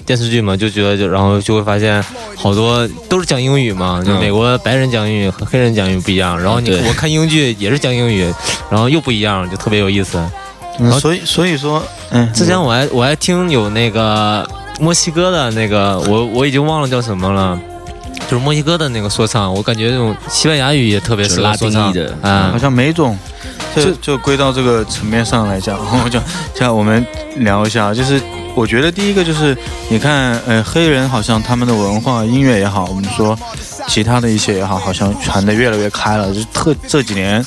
电视剧嘛，就觉得就然后就会发现好多都是讲英语嘛，就嗯。美国白人讲英语和黑人讲英语不一样，然后你我看英剧也是讲英语，然后又不一样，就特别有意思。嗯所以所以说，嗯，之前我还我还听有那个墨西哥的那个，我我已经忘了叫什么了。就是墨西哥的那个说唱，我感觉那种西班牙语也特别适合就拉丁裔的啊好，像每种，就就归到这个层面上来讲，我就像我们聊一下，就是我觉得第一个就是你看，呃，黑人好像他们的文化、音乐也好，我们说其他的一些也好，好像传的越来越开了，就特这几年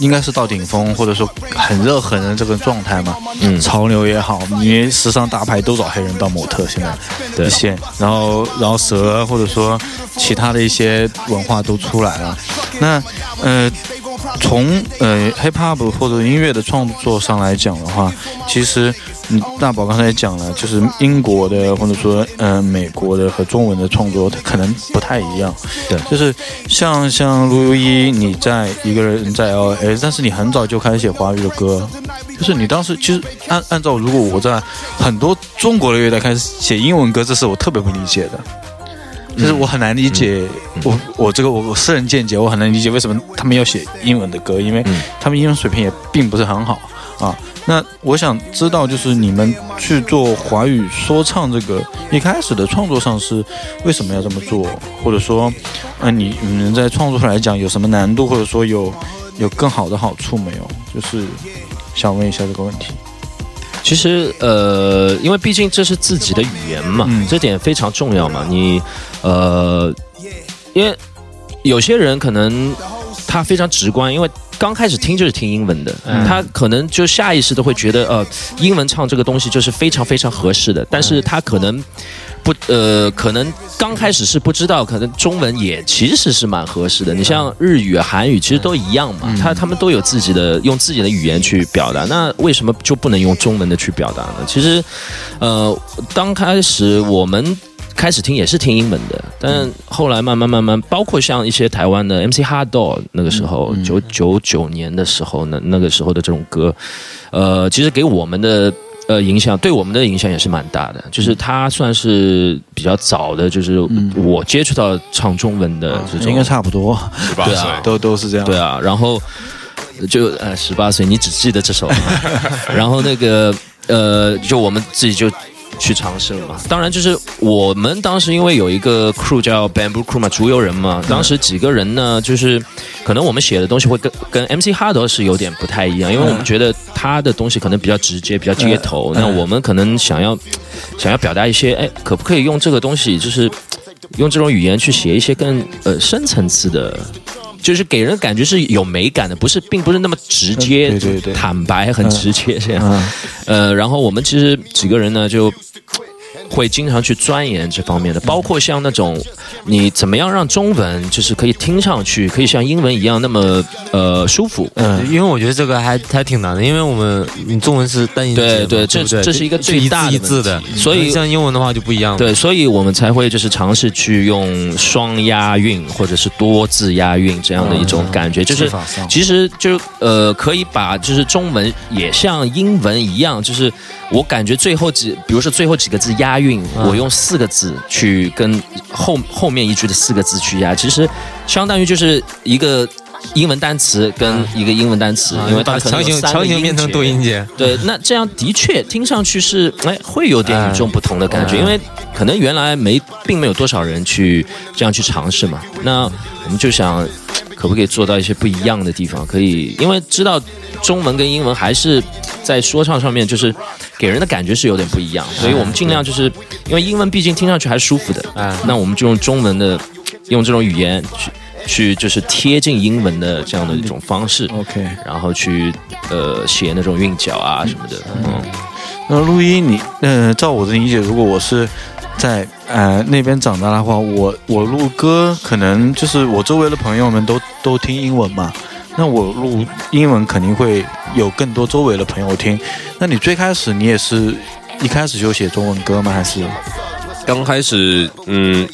应该是到顶峰，或者说很热很热这个状态嘛。嗯潮流也好，因为时尚大牌都找黑人当模特，现在对一线，然后然后蛇或者说其他的一些文化都出来了。那呃，从呃 hip hop 或者音乐的创作上来讲的话，其实嗯，大宝刚才也讲了，就是英国的或者说呃美国的和中文的创作，它可能不太一样。对就是像像陆游一，你在一个人在 L A，但是你很早就开始写华语的歌，就是你当时其实按按照如果我在很多中国的乐队开始写英文歌，这是我特别不理解的。就是我很难理解，我我这个我我私人见解，我很难理解为什么他们要写英文的歌，因为嗯他们英文水平也并不是很好啊。那我想知道，就是你们去做华语说唱这个一开始的创作上是为什么要这么做，或者说，呃，你你们在创作上来讲有什么难度，或者说有有更好的好处没有？就是想问一下这个问题。其实呃，因为毕竟这是自己的语言嘛，嗯这点非常重要嘛。你呃，因为有些人可能他非常直观，因为刚开始听就是听英文的，嗯他可能就下意识的会觉得呃，英文唱这个东西就是非常非常合适的，但是他可能。不，呃，可能刚开始是不知道，可能中文也其实是蛮合适的。你像日语、啊韩语，其实都一样嘛，他他们都有自己的用自己的语言去表达。那为什么就不能用中文的去表达呢？其实，呃，刚开始我们开始听也是听英文的，但后来慢慢慢慢，包括像一些台湾的 MC Hard Dog 那个时候，九九九年的时候呢，那个时候的这种歌，呃，其实给我们的。呃，影响对我们的影响也是蛮大的，就是他算是比较早的，就是我接触到唱中文的这种，应该差不多，十八岁对啊，都都是这样。对啊，然后就呃十八岁，你只记得这首，然后那个呃，就我们自己就去尝试了嘛。当然，就是我们当时因为有一个 crew 叫 Bamboo Crew 嘛，竹游人嘛，当时几个人呢，就是可能我们写的东西会跟跟 MC Hard 是有点不太一样，因为我们觉得他的东西可能比较直接，比较街头。那我们可能想要想要表达一些，哎，可不可以用这个东西，就是用这种语言去写一些更呃深层次的。就是给人感觉是有美感的，不是，并不是那么直接、对对对坦白、很直接这样。呃，然后我们其实几个人呢，就会经常去钻研这方面的，包括像那种你怎么样让中文就是可以听上去可以像英文一样那么呃舒服。嗯，因为我觉得这个还还挺难的，因为我们你中文是单音节嘛，对对，这这是一个最大的字一字的所以像英文的话就不一样了。对，所以我们才会就是尝试去用双押韵或者是多字押韵这样的一种感觉，就是其实就呃可以把就是中文也像英文一样，就是我感觉最后几，比如说最后几个字押韵，我用四个字去跟后后面一句的四个字去押，其实相当于就是一个。英文单词跟一个英文单词，因为它把可能有强行三个音强行变成节多音节，对，那这样的确听上去是哎，会有点与众不同的感觉，哎因为可能原来没并没有多少人去这样去尝试嘛。那我们就想，可不可以做到一些不一样的地方？可以，因为知道中文跟英文还是在说唱上面，就是给人的感觉是有点不一样，所以我们尽量就是因为英文毕竟听上去还是舒服的，哎那我们就用中文的，用这种语言去。去就是贴近英文的这样的一种方式，OK，然后去呃写那种韵脚啊什么的，嗯，那录音你，呃，照我的理解，如果我是在呃那边长大的话，我我录歌可能就是我周围的朋友们都都听英文嘛，那我录英文肯定会有更多周围的朋友听。那你最开始你也是一开始就写中文歌吗？还是刚开始，嗯，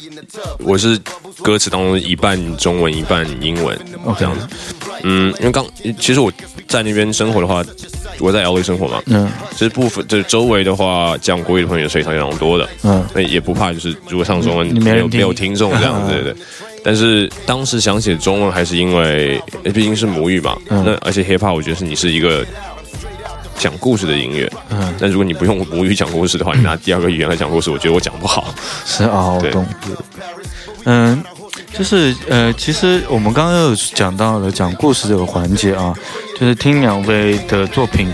我是歌词当中一半中文一半英文这样子。嗯，因为刚其实我在那边生活的话，我在 LA 生活嘛，嗯。其实部分就是周围的话，讲国语的朋友是非常非常多的，嗯。那也不怕就是如果唱中文没有没有听众这样子，对对。但是当时想写中文，还是因为毕竟是母语嘛，嗯。那而且 hip hop 我觉得是你是一个讲故事的音乐，嗯但如果你不用母语讲故事的话，你拿第二个语言来讲故事，我觉得我讲不好。是啊，我对懂。嗯，就是呃，其实我们刚刚有讲到了讲故事这个环节啊，就是听两位的作品，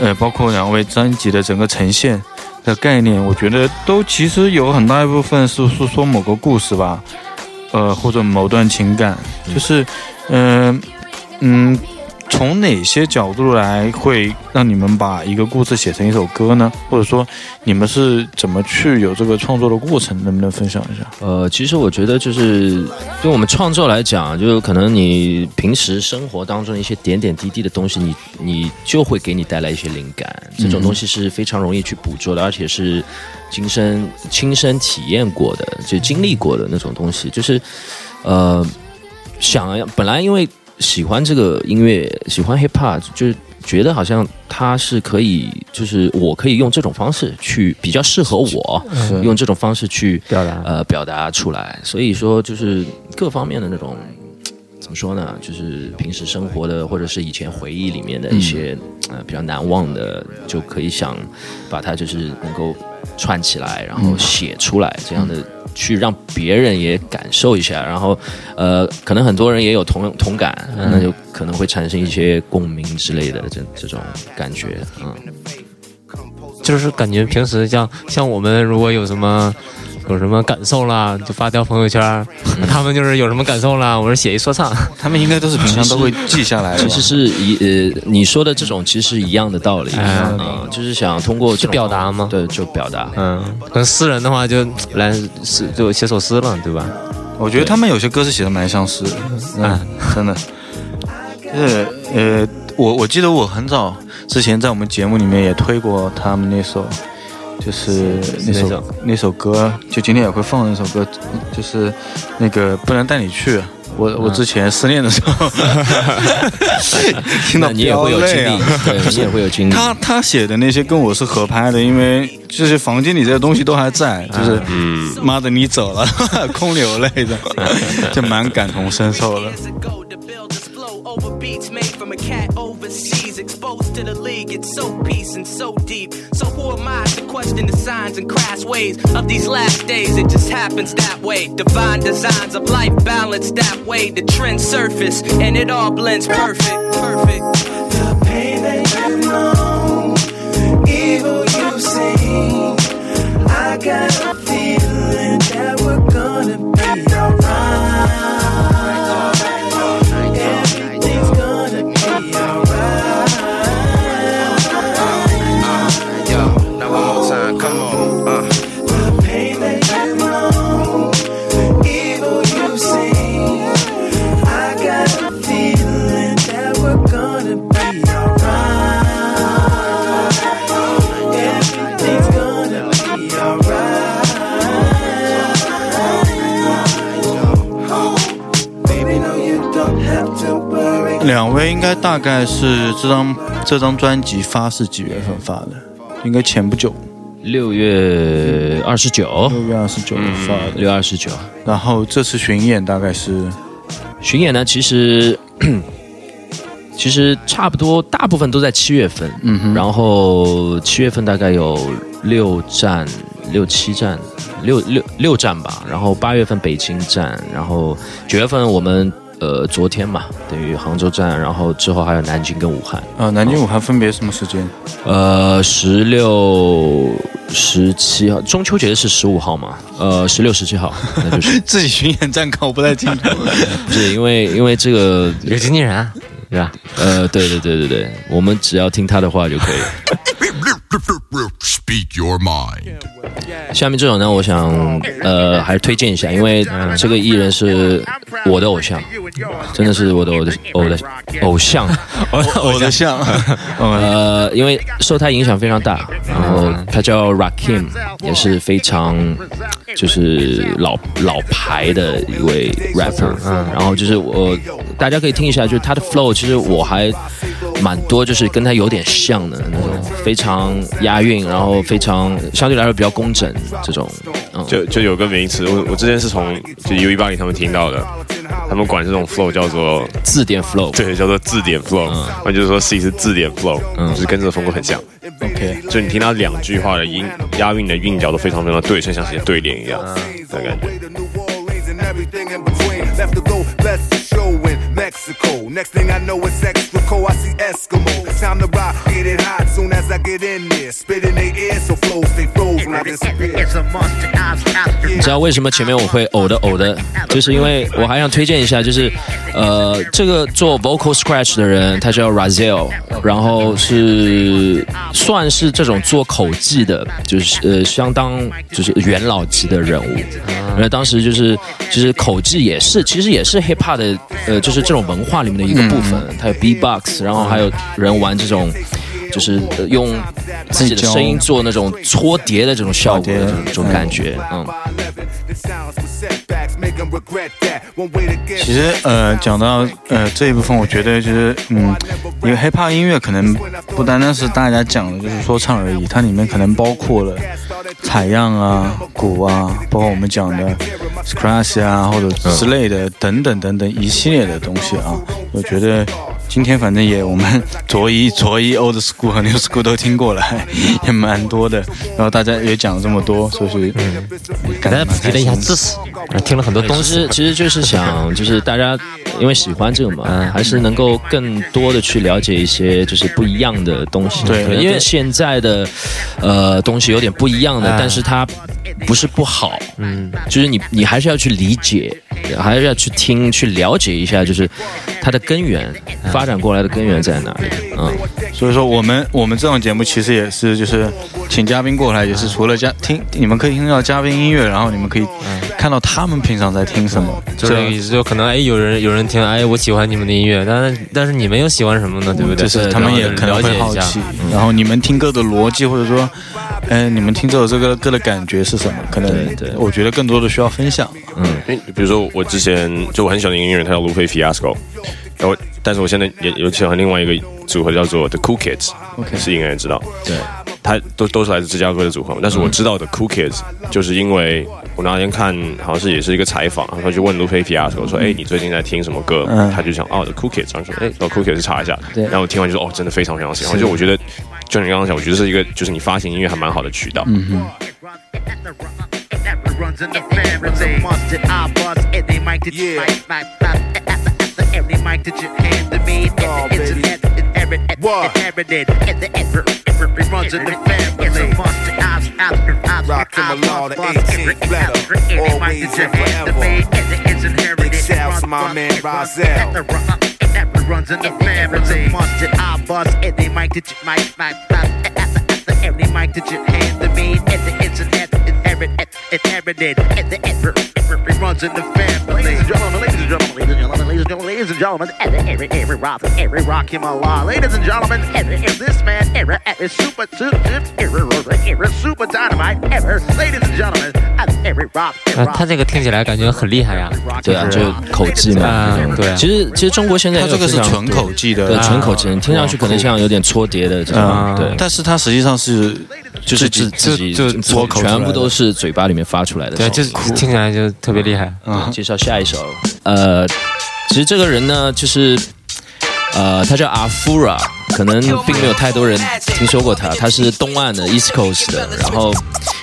呃，包括两位专辑的整个呈现的概念，我觉得都其实有很大一部分是诉说某个故事吧，呃，或者某段情感，就是嗯嗯。从哪些角度来会让你们把一个故事写成一首歌呢？或者说你们是怎么去有这个创作的过程？能不能分享一下？呃，其实我觉得就是对我们创作来讲，就是可能你平时生活当中一些点点滴滴的东西，你你就会给你带来一些灵感。这种东西是非常容易去捕捉的，而且是亲身亲身体验过的，就经历过的那种东西。就是呃，想要本来因为喜欢这个音乐，喜欢 hip hop，就是觉得好像它是可以，就是我可以用这种方式去比较适合我，用这种方式去表达呃表达出来。所以说，就是各方面的那种。怎么说呢？就是平时生活的，或者是以前回忆里面的一些、呃比较难忘的，就可以想把它就是能够串起来，然后写出来，这样的去让别人也感受一下，然后呃，可能很多人也有同同感，那就可能会产生一些共鸣之类的这这种感觉，嗯。就是感觉平时像像我们如果有什么有什么感受啦，就发条朋友圈，他们就是有什么感受啦，我说写一说唱，他们应该都是平常都会记下来的。其实是一呃，你说的这种其实是一样的道理，哎。嗯，就是想通过这种就表达吗？对，就表达，嗯，可能诗人的话就来诗就写首诗了，对吧？我觉得他们有些歌是写的蛮像诗的，嗯，真的。就是呃，我我记得我很早之前在我们节目里面也推过他们那首，就是那首那首歌，就今天也会放那首歌，就是那个不能带你去。我我之前失恋的时候，听到你也会有经历你也会有经历。他他写的那些跟我是合拍的，因为就是房间里这些东西都还在，就是嗯，妈的你走了，空流泪的，就蛮感同身受的。Over beats made from a cat overseas. Exposed to the league, it's so peace and so deep. So who am I to question the signs and crass ways of these last days? It just happens that way. Divine designs of life balanced that way. The trend surface and it all blends perfect, perfect. The pain that you know, evil you see. I got 两位应该大概是这张这张专辑发是几月份发的？应该前不久，六月二十九，六月二十九发的。六月二十九。然后这次巡演大概是巡演呢，其实 其实差不多，大部分都在七月份。嗯哼然后七月份大概有六站、六七站、六六六站吧。然后八月份北京站，然后九月份我们呃昨天嘛，等于杭州站，然后之后还有南京跟武汉。啊，南京、武汉分别什么时间？呃，十六、十七号，中秋节是十五号嘛？呃，十六、十七号，那就是自己巡演站岗我不太清楚。不是因为因为这个有经纪人啊，是吧？呃，对对对对对，我们只要听他的话就可以。Speak your mind. 下面这首呢，我想呃还是推荐一下，因为这个艺人是我的偶像，真的是我的偶的偶的偶像，偶的像，呃，因为受他影响非常大，然后他叫 Rakim，也是非常就是老老牌的一位 rapper，嗯，然后就是我大家可以听一下，就是他的 flow，其实我还蛮多，就是跟他有点像的那种，非常押韵，然后非常相对来说比较工整，这种，嗯，就就有个名词，我我之前是从就 U One 他们听到的，他们管这种 flow 叫做字典 flow，对，叫做字典 flow，那就是说 C 是字典 flow，嗯，就是跟这个风格很像，OK，就你听到两句话的音押韵的韵脚都非常非常对，称像写对联一样的感觉。I get in there, spit in their ear, so flows stay froze when I disappear. It's a must 你知道为什么前面我会呕的呕的，就是因为我还想推荐一下，就是呃，这个做 vocal scratch 的人，他叫 Razel，然后是算是这种做口技的，就是呃相当就是元老级的人物。然后当时就是就是口技也是，其实也是 hip hop 的呃，就是这种文化里面的一个部分。它有 B-box，然后还有人玩这种。就是呃用自己的声音做那种搓碟的这种效果的这种这种感觉，嗯。其实呃，讲到呃这一部分，我觉得就是嗯，因为 hiphop 音乐可能不单单是大家讲的就是说唱而已，它里面可能包括了采样啊、鼓啊，包括我们讲的 scratch 啊或者之类的等等等等一系列的东西啊。我觉得今天反正也我们卓一卓一 old school 和 new school 都听过了，也蛮多的。然后大家也讲了这么多，所以给大家普及了一下知识，听了很多东西。其实就是想，就是大家因为喜欢这个嘛，还是能够更多的去了解一些就是不一样的东西。对因为现在的呃东西有点不一样的，但是它不是不好，嗯，就是你你还是要去理解，还是要去听去了解一下，就是它的根源发展过来的根源在哪里，嗯。所以说我们我们这种节目其实也是就是请嘉宾过来，也是除了嘉听你们可以听到嘉宾音乐，然后你们可以看到他们平常在听什么。就是这个意思，就可能哎，有人有人听，哎，我喜欢你们的音乐，但是但是你们又喜欢什么呢？对不对？就是他们也可能会好奇，然后你们听歌的逻辑，或者说，嗯，你们听这首这个歌的感觉是什么？可能我觉得更多的需要分享。嗯，因为比如说我之前就我很喜欢的音乐人，他叫卢飞 Fiasco，然后但是我现在也有喜欢另外一个组合叫做 The Cool Kids，OK。是应该知道。对，他都都是来自芝加哥的组合，但是我知道的 Cool Kids 就是因为我那天看好像是也是一个采访，然后就问 Lupe Fiasco 说，哎，你最近在听什么歌？嗯。他就想哦，The Cool Kids，然后说，哎，然后 Cool Kids 查一下，对。然后我听完就说，哦，真的非常非常喜欢，是。就我觉得，就你刚刚讲，我觉得是一个就是你发行音乐还蛮好的渠道。嗯哼。Runs in the family. Mustard, I bust any mic that you mic, mic, mic, every mic that you hand to me. It's an it's every inherited. It runs in the family. It's a mustard, I I Rock from a law to 18th letter. Always and forever. It's inherited. Big shouts to my man Rozelle. runs in the family. Mustard, I bust any mic that you mic, mic, mic, every mic that you hand to me. It's it. Inherited. Inherited. It runs in the family. Ladies and gentlemen, ladies and gentlemen, ladies and gentlemen, ladies and gentlemen, ladies and gentlemen, every, every, every rock, every rock in my law. Ladies and gentlemen, every, every, this man, every, every super, super, every, every super dynamite, ever. Ladies and gentlemen, every rock, 啊，他这个听起来感觉很厉害呀。对啊，就口技嘛啊，对啊其实其实中国现在他这个是纯口技的对，啊纯口技，听上去可能像有点搓碟的这种，对，但是它实际上是就是自自己脱口出来的全部都是嘴巴里面发出来的，对，就是听起来就特别厉害。嗯。介绍下一首，呃，其实这个人呢，就是呃，他叫阿夫拉，可能并没有太多人听说过他，他是东岸的 East Coast 的，然后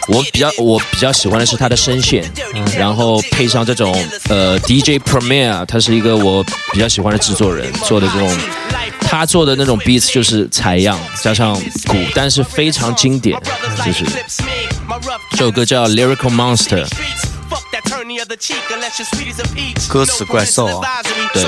我比较我比较喜欢的是他的声线，然后配上这种呃 DJ Premier，他是一个我比较喜欢的制作人做的这种。他做的那种 beats 就是采样加上鼓，但是非常经典，就是这首歌叫 Lyrical Monster。歌词怪兽啊，对。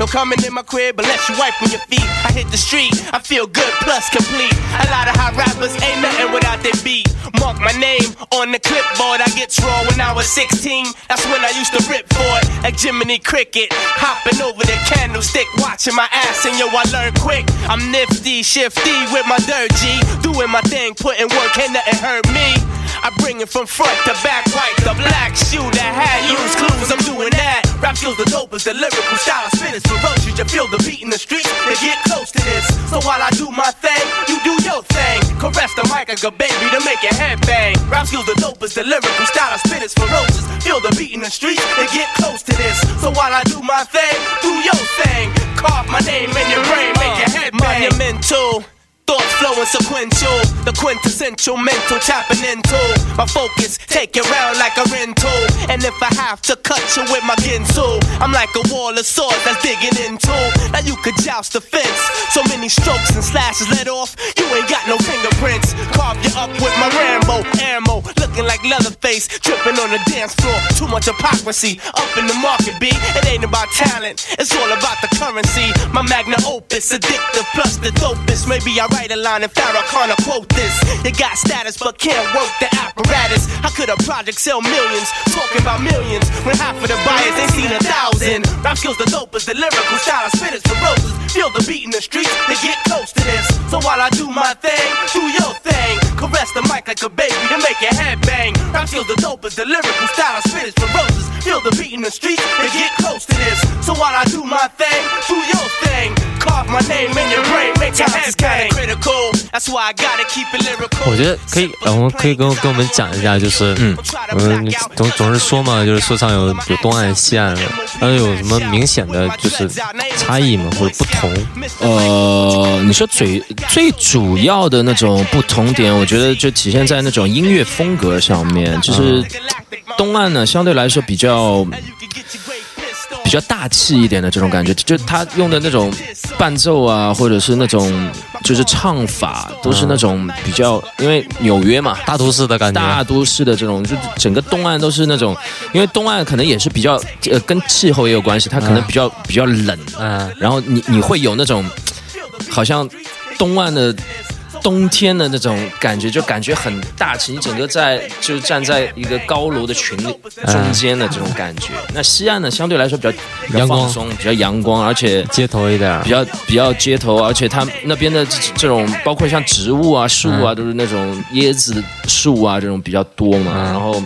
No coming in my crib unless you wipe on your feet. I hit the street, I feel good plus complete. A lot of hot rappers ain't nothing without their beat. Mark my name on the clipboard. I get raw when I was 16. That's when I used to rip for it, like Jiminy Cricket. Hopping over the candlestick, watching my ass, and yo, I learn quick. I'm nifty, shifty with my dirt G. Doing my thing, putting work, ain't nothing hurt me. I bring it from front to back, white the black shoe that had loose clues. I'm doing that. Rap skills the dopest, the lyrical style I spit is ferocious. You feel the beat in the streets, they get close to this. So while I do my thing, you do your thing. Caress the mic like a baby to make your head bang. Rap skills the dopest, the lyrical style I spit is ferocious. Feel the beat in the streets, they get close to this. So while I do my thing, do your thing. Carve my name in your brain, make your head bang. Monumental. Thoughts flowing sequential, the quintessential mental tapping into my focus. Take it round like a rental, and if I have to cut you with my ginsu, I'm like a wall of swords that's digging into. Now you could joust the fence. So many strokes and slashes let off, you ain't got no fingerprints. Carve you up with my Rambo ammo, looking like Leatherface, tripping on the dance floor. Too much hypocrisy up in the market, B. It ain't about talent, it's all about the currency. My magna opus, addictive plus the dopest. Maybe I write a line and Farrakhan quote this. You got status but can't work the apparatus. How could a project sell millions? Talking about millions when half of the buyers ain't seen a thousand. Rap skills the dopest, the lyrical style spit is ferocious. Feel the beat in the streets, they get close to this. So while I do my thing, do your thing. Caress the mic like a baby and make your head bang. Rap skills the dopest, the lyrical style I spit is ferocious. Feel the beat in the streets, they get close to this. So while I do my thing, do your thing. Carve my name in your brain, make your head bang. Critical, that's why I gotta keep it lyrical. 我觉得可以，呃，我们可以跟跟我们讲一下，就是，嗯，嗯，你总总是说嘛，就是说唱有有东岸西岸的，然后有什么明显的就是差异嘛，或者不同？同呃，你说最最主要的那种不同点，我觉得就体现在那种音乐风格上面，就是东岸呢相对来说比较。比较大气一点的这种感觉，就他用的那种伴奏啊，或者是那种就是唱法，都是那种比较，因为纽约嘛，大都市的感觉，大都市的这种，就整个东岸都是那种，因为东岸可能也是比较呃跟气候也有关系，它可能比较、比较冷，嗯，然后你你会有那种好像东岸的。冬天的那种感觉，就感觉很大气，你整个在就是站在一个高楼的群里中间的这种感觉。那西岸呢，相对来说比较比较放松，比较阳光，而且街头一点，比较比较街头，而且它那边的这这种包括像植物啊、树啊，都是那种椰子树啊这种比较多嘛，然后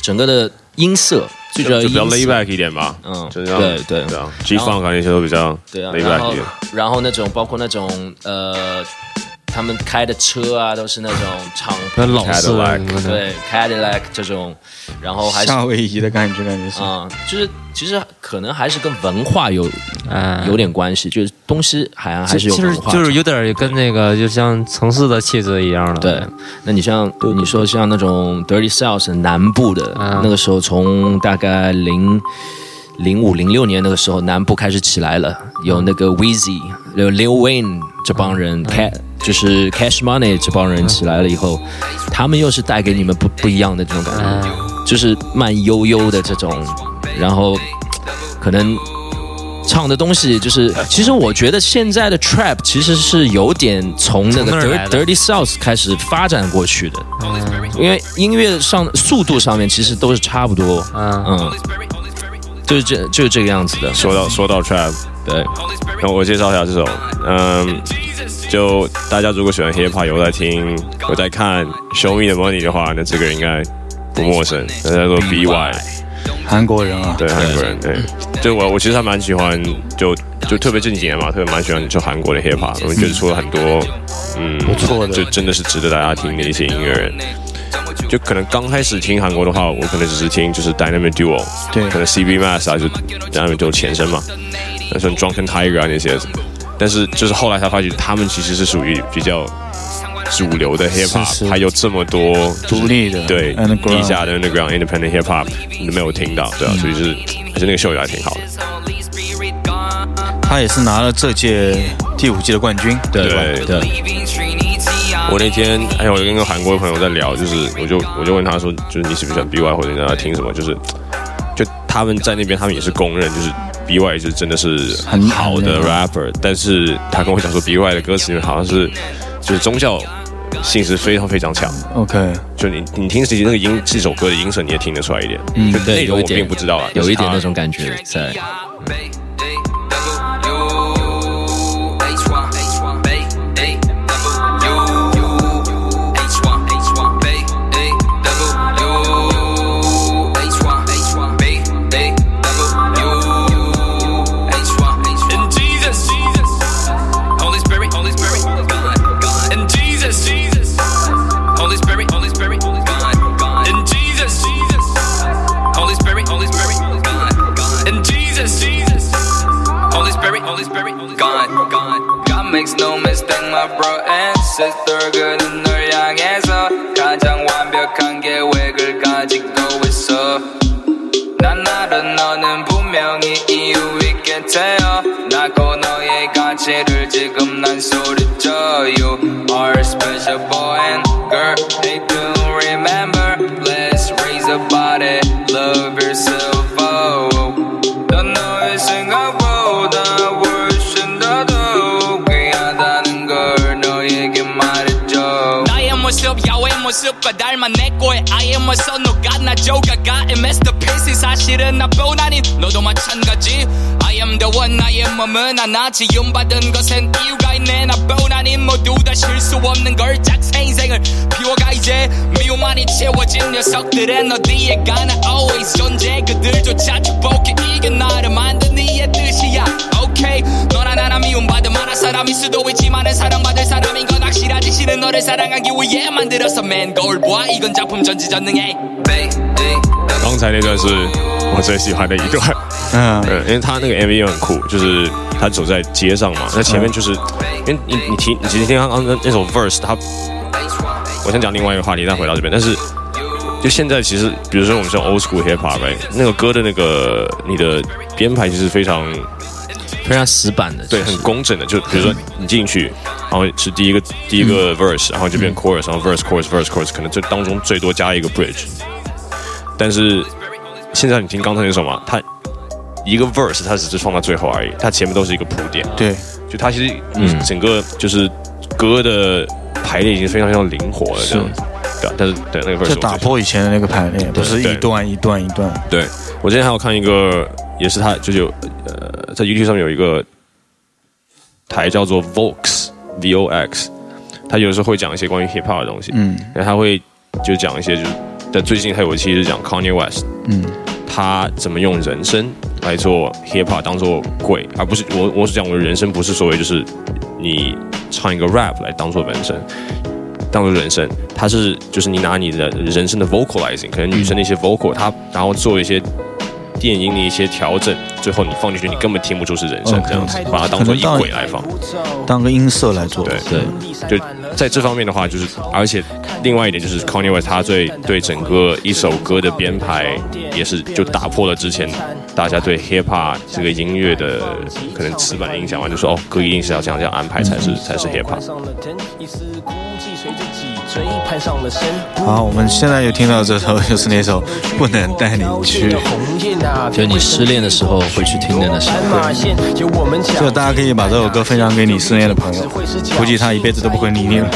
整个的音色。最主要就比较 lay back 一点吧，嗯，就是对对。对啊，G funk 那些都比较对啊，lay 然 back 后一点。然后那种包括那种呃他们开的车啊都是那种敞那老式的对 Cadillac 这种，然后还是夏威夷的感觉，感觉是。啊、就是其实可能还是跟文化有、啊有点关系，就是东西好像还是有其实文化，就是有点跟那个就像城市的气质一样的。对，那你像你说像那种 Dirty South 南部的、嗯那个时候，从大概零零五零六年那个时候，南部开始起来了，有那个 Weezy，有 Lil Wayne 这帮人、Ca 就是 Cash Money 这帮人起来了以后，他们又是带给你们不不一样的这种感觉，就是慢悠悠的这种，然后可能。唱的东西就是，其实我觉得现在的 trap 其实是有点从那个 Dirty South 开始发展过去的，因为音乐上速度上面其实都是差不多，嗯，就是这就是这个样子的。说到说到 trap，对，那我介绍一下这首，嗯，就大家如果喜欢 hip hop 有在听有在看 Show Me the Money 的话，那这个人应该不陌生，那叫做 BY。韩国人啊，对韩国人，对，就我我其实还蛮喜欢，就就特别近几年嘛，特别蛮喜欢就韩国的 hip hop，我觉得出了很多嗯不错的。就真的是值得大家听的一些音乐人。就可能刚开始听韩国的话，我可能只是听就是 Dynamic Duo，对。可能 CB Mass 啊，就 Dynamic Duo 前身嘛，那像 Drunken Tiger 啊那些，但是就是后来才发觉他们其实是属于比较主流的 hip hop，还有这么多独立的对地下的 underground independent hip hop 你都没有听到，对啊，所以就是而且那个秀也还挺好的。他也是拿了这届第五季的冠军，对吧？对，我那天还有跟一个韩国的朋友在聊，就是我就我就问他说，就是你喜不喜欢 BY 或者你在听什么？就是就他们在那边，他们也是公认，就是 BY 是真的是很好的 rapper，但是他跟我讲说 BY 的歌词里面好像是就是宗教性质非常非常强。OK，就你你听这那个音这首歌的音色，你也听得出来一点。嗯就对内容我并不知道啊，有一点那种感觉在。And sister. 그는 널 향해서 가장 완벽한 계획을 가지고 있어. 난 알아 너는 분명히 이유 있게 태어 나고 너의 가치를 지금 난 소리쳐 You are special boy and girl They do 모습 야외 모습과 닮아 내 거에 아예 멋서 너가 나 조가가 masterpiece 사실은 나뿐 아닌 너도 마찬가지. I am the one 나의 몸은 하나. 지음받은 것엔 이유가 있네. 나뿐 아닌 모두 다 실수 없는 걸작새 인생을 비워가 이제 미움만이 채워진 녀석들은 어디에 가나 always 존재. 그들조차 축복해 이게 나를 만든 이의 뜻이야 okay 너나 나나 미움받은 만한 사람일 수도 있지만은 사랑받을 사람인 건 확실하지 신은 너를 사랑하기 위해 만들었어 man 거울 보아 이건 작품 전지전능해 刚才那段是我最喜欢的一段，嗯，对，因为他那个 MV 也很酷，就是他走在街上嘛，那前面就是，因为你你听你其实听刚刚那那首 verse，他，我先讲另外一个话题，再回到这边，但是就现在其实，比如说我们像 old school hip hop，right，那个歌的那个你的编排其实非常 非常死板的，对，很工整的，就比如说你进去，然后是第一个第一个 verse，然后就变 chorus，然后 verse chorus verse chorus，可能这当中最多加一个 bridge。但是现在你听刚才那首嘛，它一个 verse 它只是放到最后而已，它前面都是一个铺垫。对，就它其实嗯整个就是歌的排列已经非常非常灵活了，这样子。对啊，但是对那个 verse 就打破以前的那个排列，不是一段一段一段。对我之前还有看一个，也是他就是有呃，在 YouTube 上面有一个台叫做 Vox V O X，他有时候会讲一些关于 hip hop 的东西，嗯，然后他会就讲一些就是，但最近他有一期是讲 Kanye West，嗯，他怎么用人声来做 hip hop 当做鬼，而不是我我是讲我的人声不是所谓就是你唱一个 rap 来当做人声。当做人声，它是就是你拿你的人声的 vocalizing，可能女生的一些 vocal，它然后做一些电音的一些调整，最后你放进去，你根本听不出是人声这样子，把它当做音轨来放。当个音色来做。对对，就在这方面的话，就是而且另外一点就是 Kanye West 他对对整个一首歌的编排也是就打破了之前大家对 hip hop 这个音乐的可能词板的印象嘛，就说哦歌一定是要这样这样安排才是才是 hip hop。好，我们现在就听到这首就是那首不能带你去，就你失恋的时候会去听的那首。这个大家可以把这首歌分享给你失恋的朋友，估计他一辈子都不会理你了。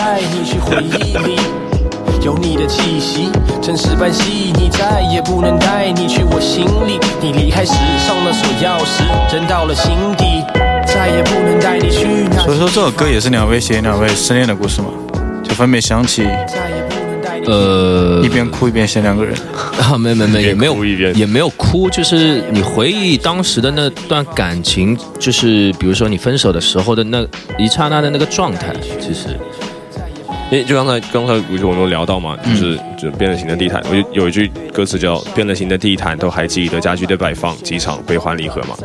有你的气息，真实般细腻，再也不能带你去我心里。你离开时上了锁钥匙，扔到了心底，再也不能带你去那。所以说这首歌也是两位写两位失恋的故事嘛，就分别想起，呃，一边哭一边写两个人。啊，没没没，也没有也没有哭，就是你回忆当时的那段感情，就是比如说你分手的时候的那一刹那的那个状态，其实。因为就刚才刚才不是我们有聊到嘛，就是就变了形的地毯，我就有一句歌词叫“变了形的地毯都还记得家具的摆放，机场悲欢离合嘛”。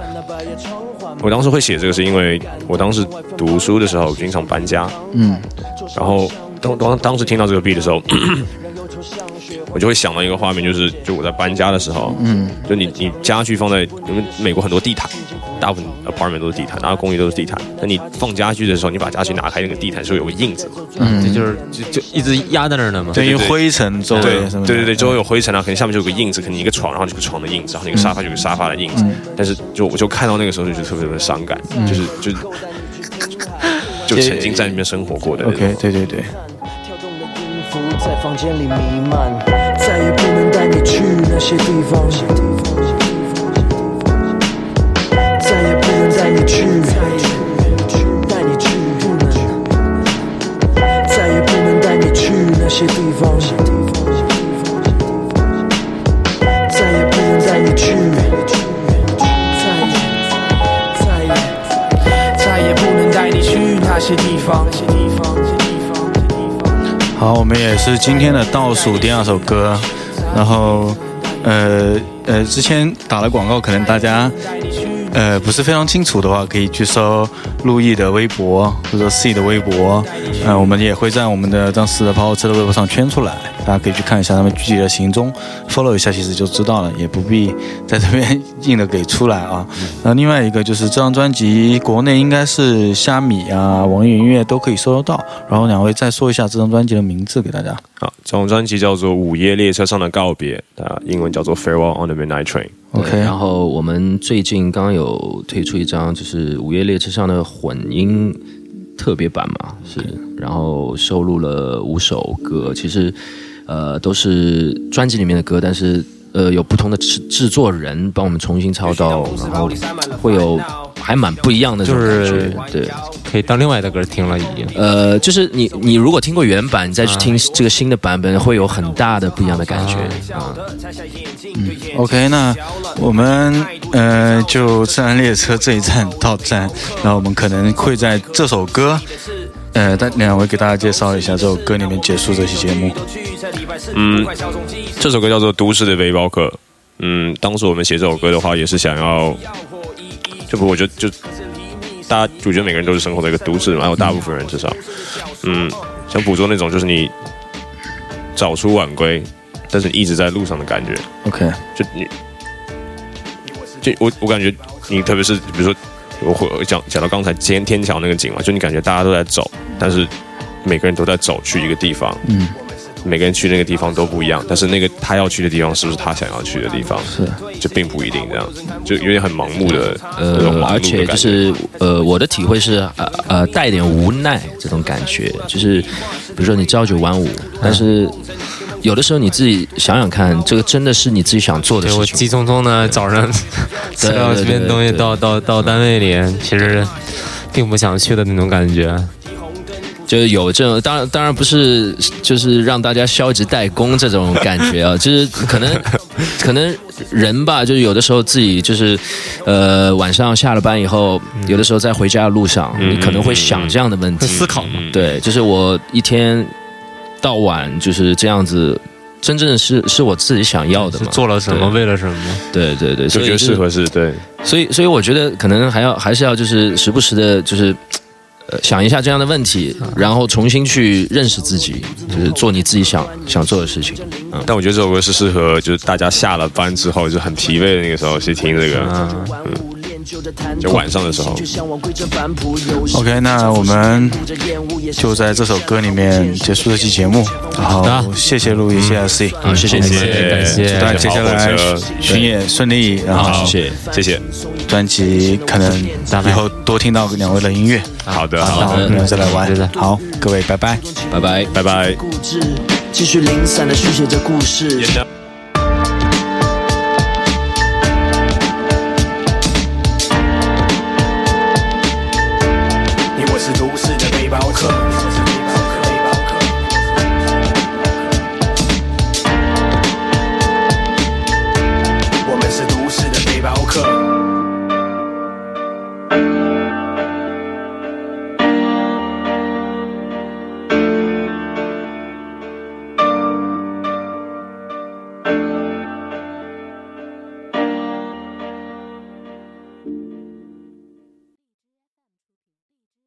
我当时会写这个是因为我当时读书的时候经常搬家，嗯，然后当当当时听到这个 beat 的时候，我就会想到一个画面，就是就我在搬家的时候，嗯，就你你家具放在因为美国很多地毯，大部分 apartment 都是地毯，然后公寓都是地毯，那你放家具的时候，你把家具拿开，那个地毯是有个印子？嘛，嗯。这就是就就一直压在那儿呢嘛。对，因为灰尘周围对。对对对，周围有灰尘啊，可能下面就有个印子，可能一个床，然后就有个床的印子，然后那个沙发就有个沙发的印子。嗯。但是就我就看到那个时候就觉得特别特别伤感，嗯。就是就就曾经在那边生活过的。OK，对对对。浮在房间里弥漫，再也不能带你去那些地方，再也不能带你去，带你去，不能，再也不能带你去那些地方，方。好，我们也是今天的倒数第二首歌，然后，呃呃，之前打了广告，可能大家呃不是非常清楚的话，可以去搜陆毅的微博或者 C 的微博，呃，我们也会在我们的张四的跑火车的微博上圈出来，大家可以去看一下他们具体的行踪，follow 一下其实就知道了，也不必在这边硬的给出来啊。那另外一个就是这张专辑，国内应该是虾米啊、网易云音乐都可以搜得到。然后两位再说一下这张专辑的名字给大家。好，这张专辑叫做《午夜列车上的告别》，啊，英文叫做《Farewell on the Midnight Train》。OK，然后我们最近刚有推出一张，就是《午夜列车上的混音特别版嘛，是，然后收录了五首歌，其实呃都是专辑里面的歌，但是呃有不同的制制作人帮我们重新操刀，然后会有还蛮不一样的就种感觉，是对。可以当另外的歌听了已经。呃，就是你你如果听过原版，你再去听这个新的版本，会有很大的不一样的感觉啊。嗯 OK，那我们呃就自然列车这一站到站，然后我们可能会在这首歌，呃，但两位给大家介绍一下这首歌里面结束这期节目。嗯，这首歌叫做《都市的背包客》。嗯，当时我们写这首歌的话，也是想要，就不，我觉得就大家，我觉得每个人都是生活在一个都市嘛，然后大部分人至少，嗯，想捕捉那种就是你早出晚归，但是你一直在路上的感觉。OK，就你，就我我感觉你特别是比如说，我会讲讲到刚才天天桥那个景嘛，就你感觉大家都在走，但是每个人都在走去一个地方，嗯，每个人去那个地方都不一样，但是那个他要去的地方是不是他想要去的地方？是，就并不一定这样子，就有点很盲目的呃，盲目的而且就是呃，我的体会是呃呃，带点无奈这种感觉，就是比如说你朝九晚五，但是有的时候你自己想想看，这个真的是你自己想做的我事情。急匆匆的早上吃了这边东西到到到单位里，其实并不想去的那种感觉。就是有这种，当然当然不是，就是让大家消极怠工这种感觉啊，就是可能可能人吧，就是有的时候自己就是，呃，晚上下了班以后，有的时候在回家的路上，嗯你可能会想这样的问题，会思考嘛。对，就是我一天到晚就是这样子。真正是是我自己想要的是嘛？做了什么，为了什么？对对对，所以就觉得适合是对，所以，所以我觉得可能还要还是要就是时不时的，就是呃想一下这样的问题，然后重新去认识自己，就是做你自己想想做的事情。嗯，但我觉得这首歌是适合就是大家下了班之后就很疲惫的那个时候去听这个，嗯，就晚上的时候。OK，那我们就在这首歌里面结束这期节目。然后谢谢陆毅，谢谢 C，好谢谢你们感谢祝大家接下来巡演顺利，然后好谢谢谢谢，专辑可能以后多听到两位的音乐。好的好好的我们再来玩。好，各位拜拜，拜拜拜拜。继续零散的续写着故事。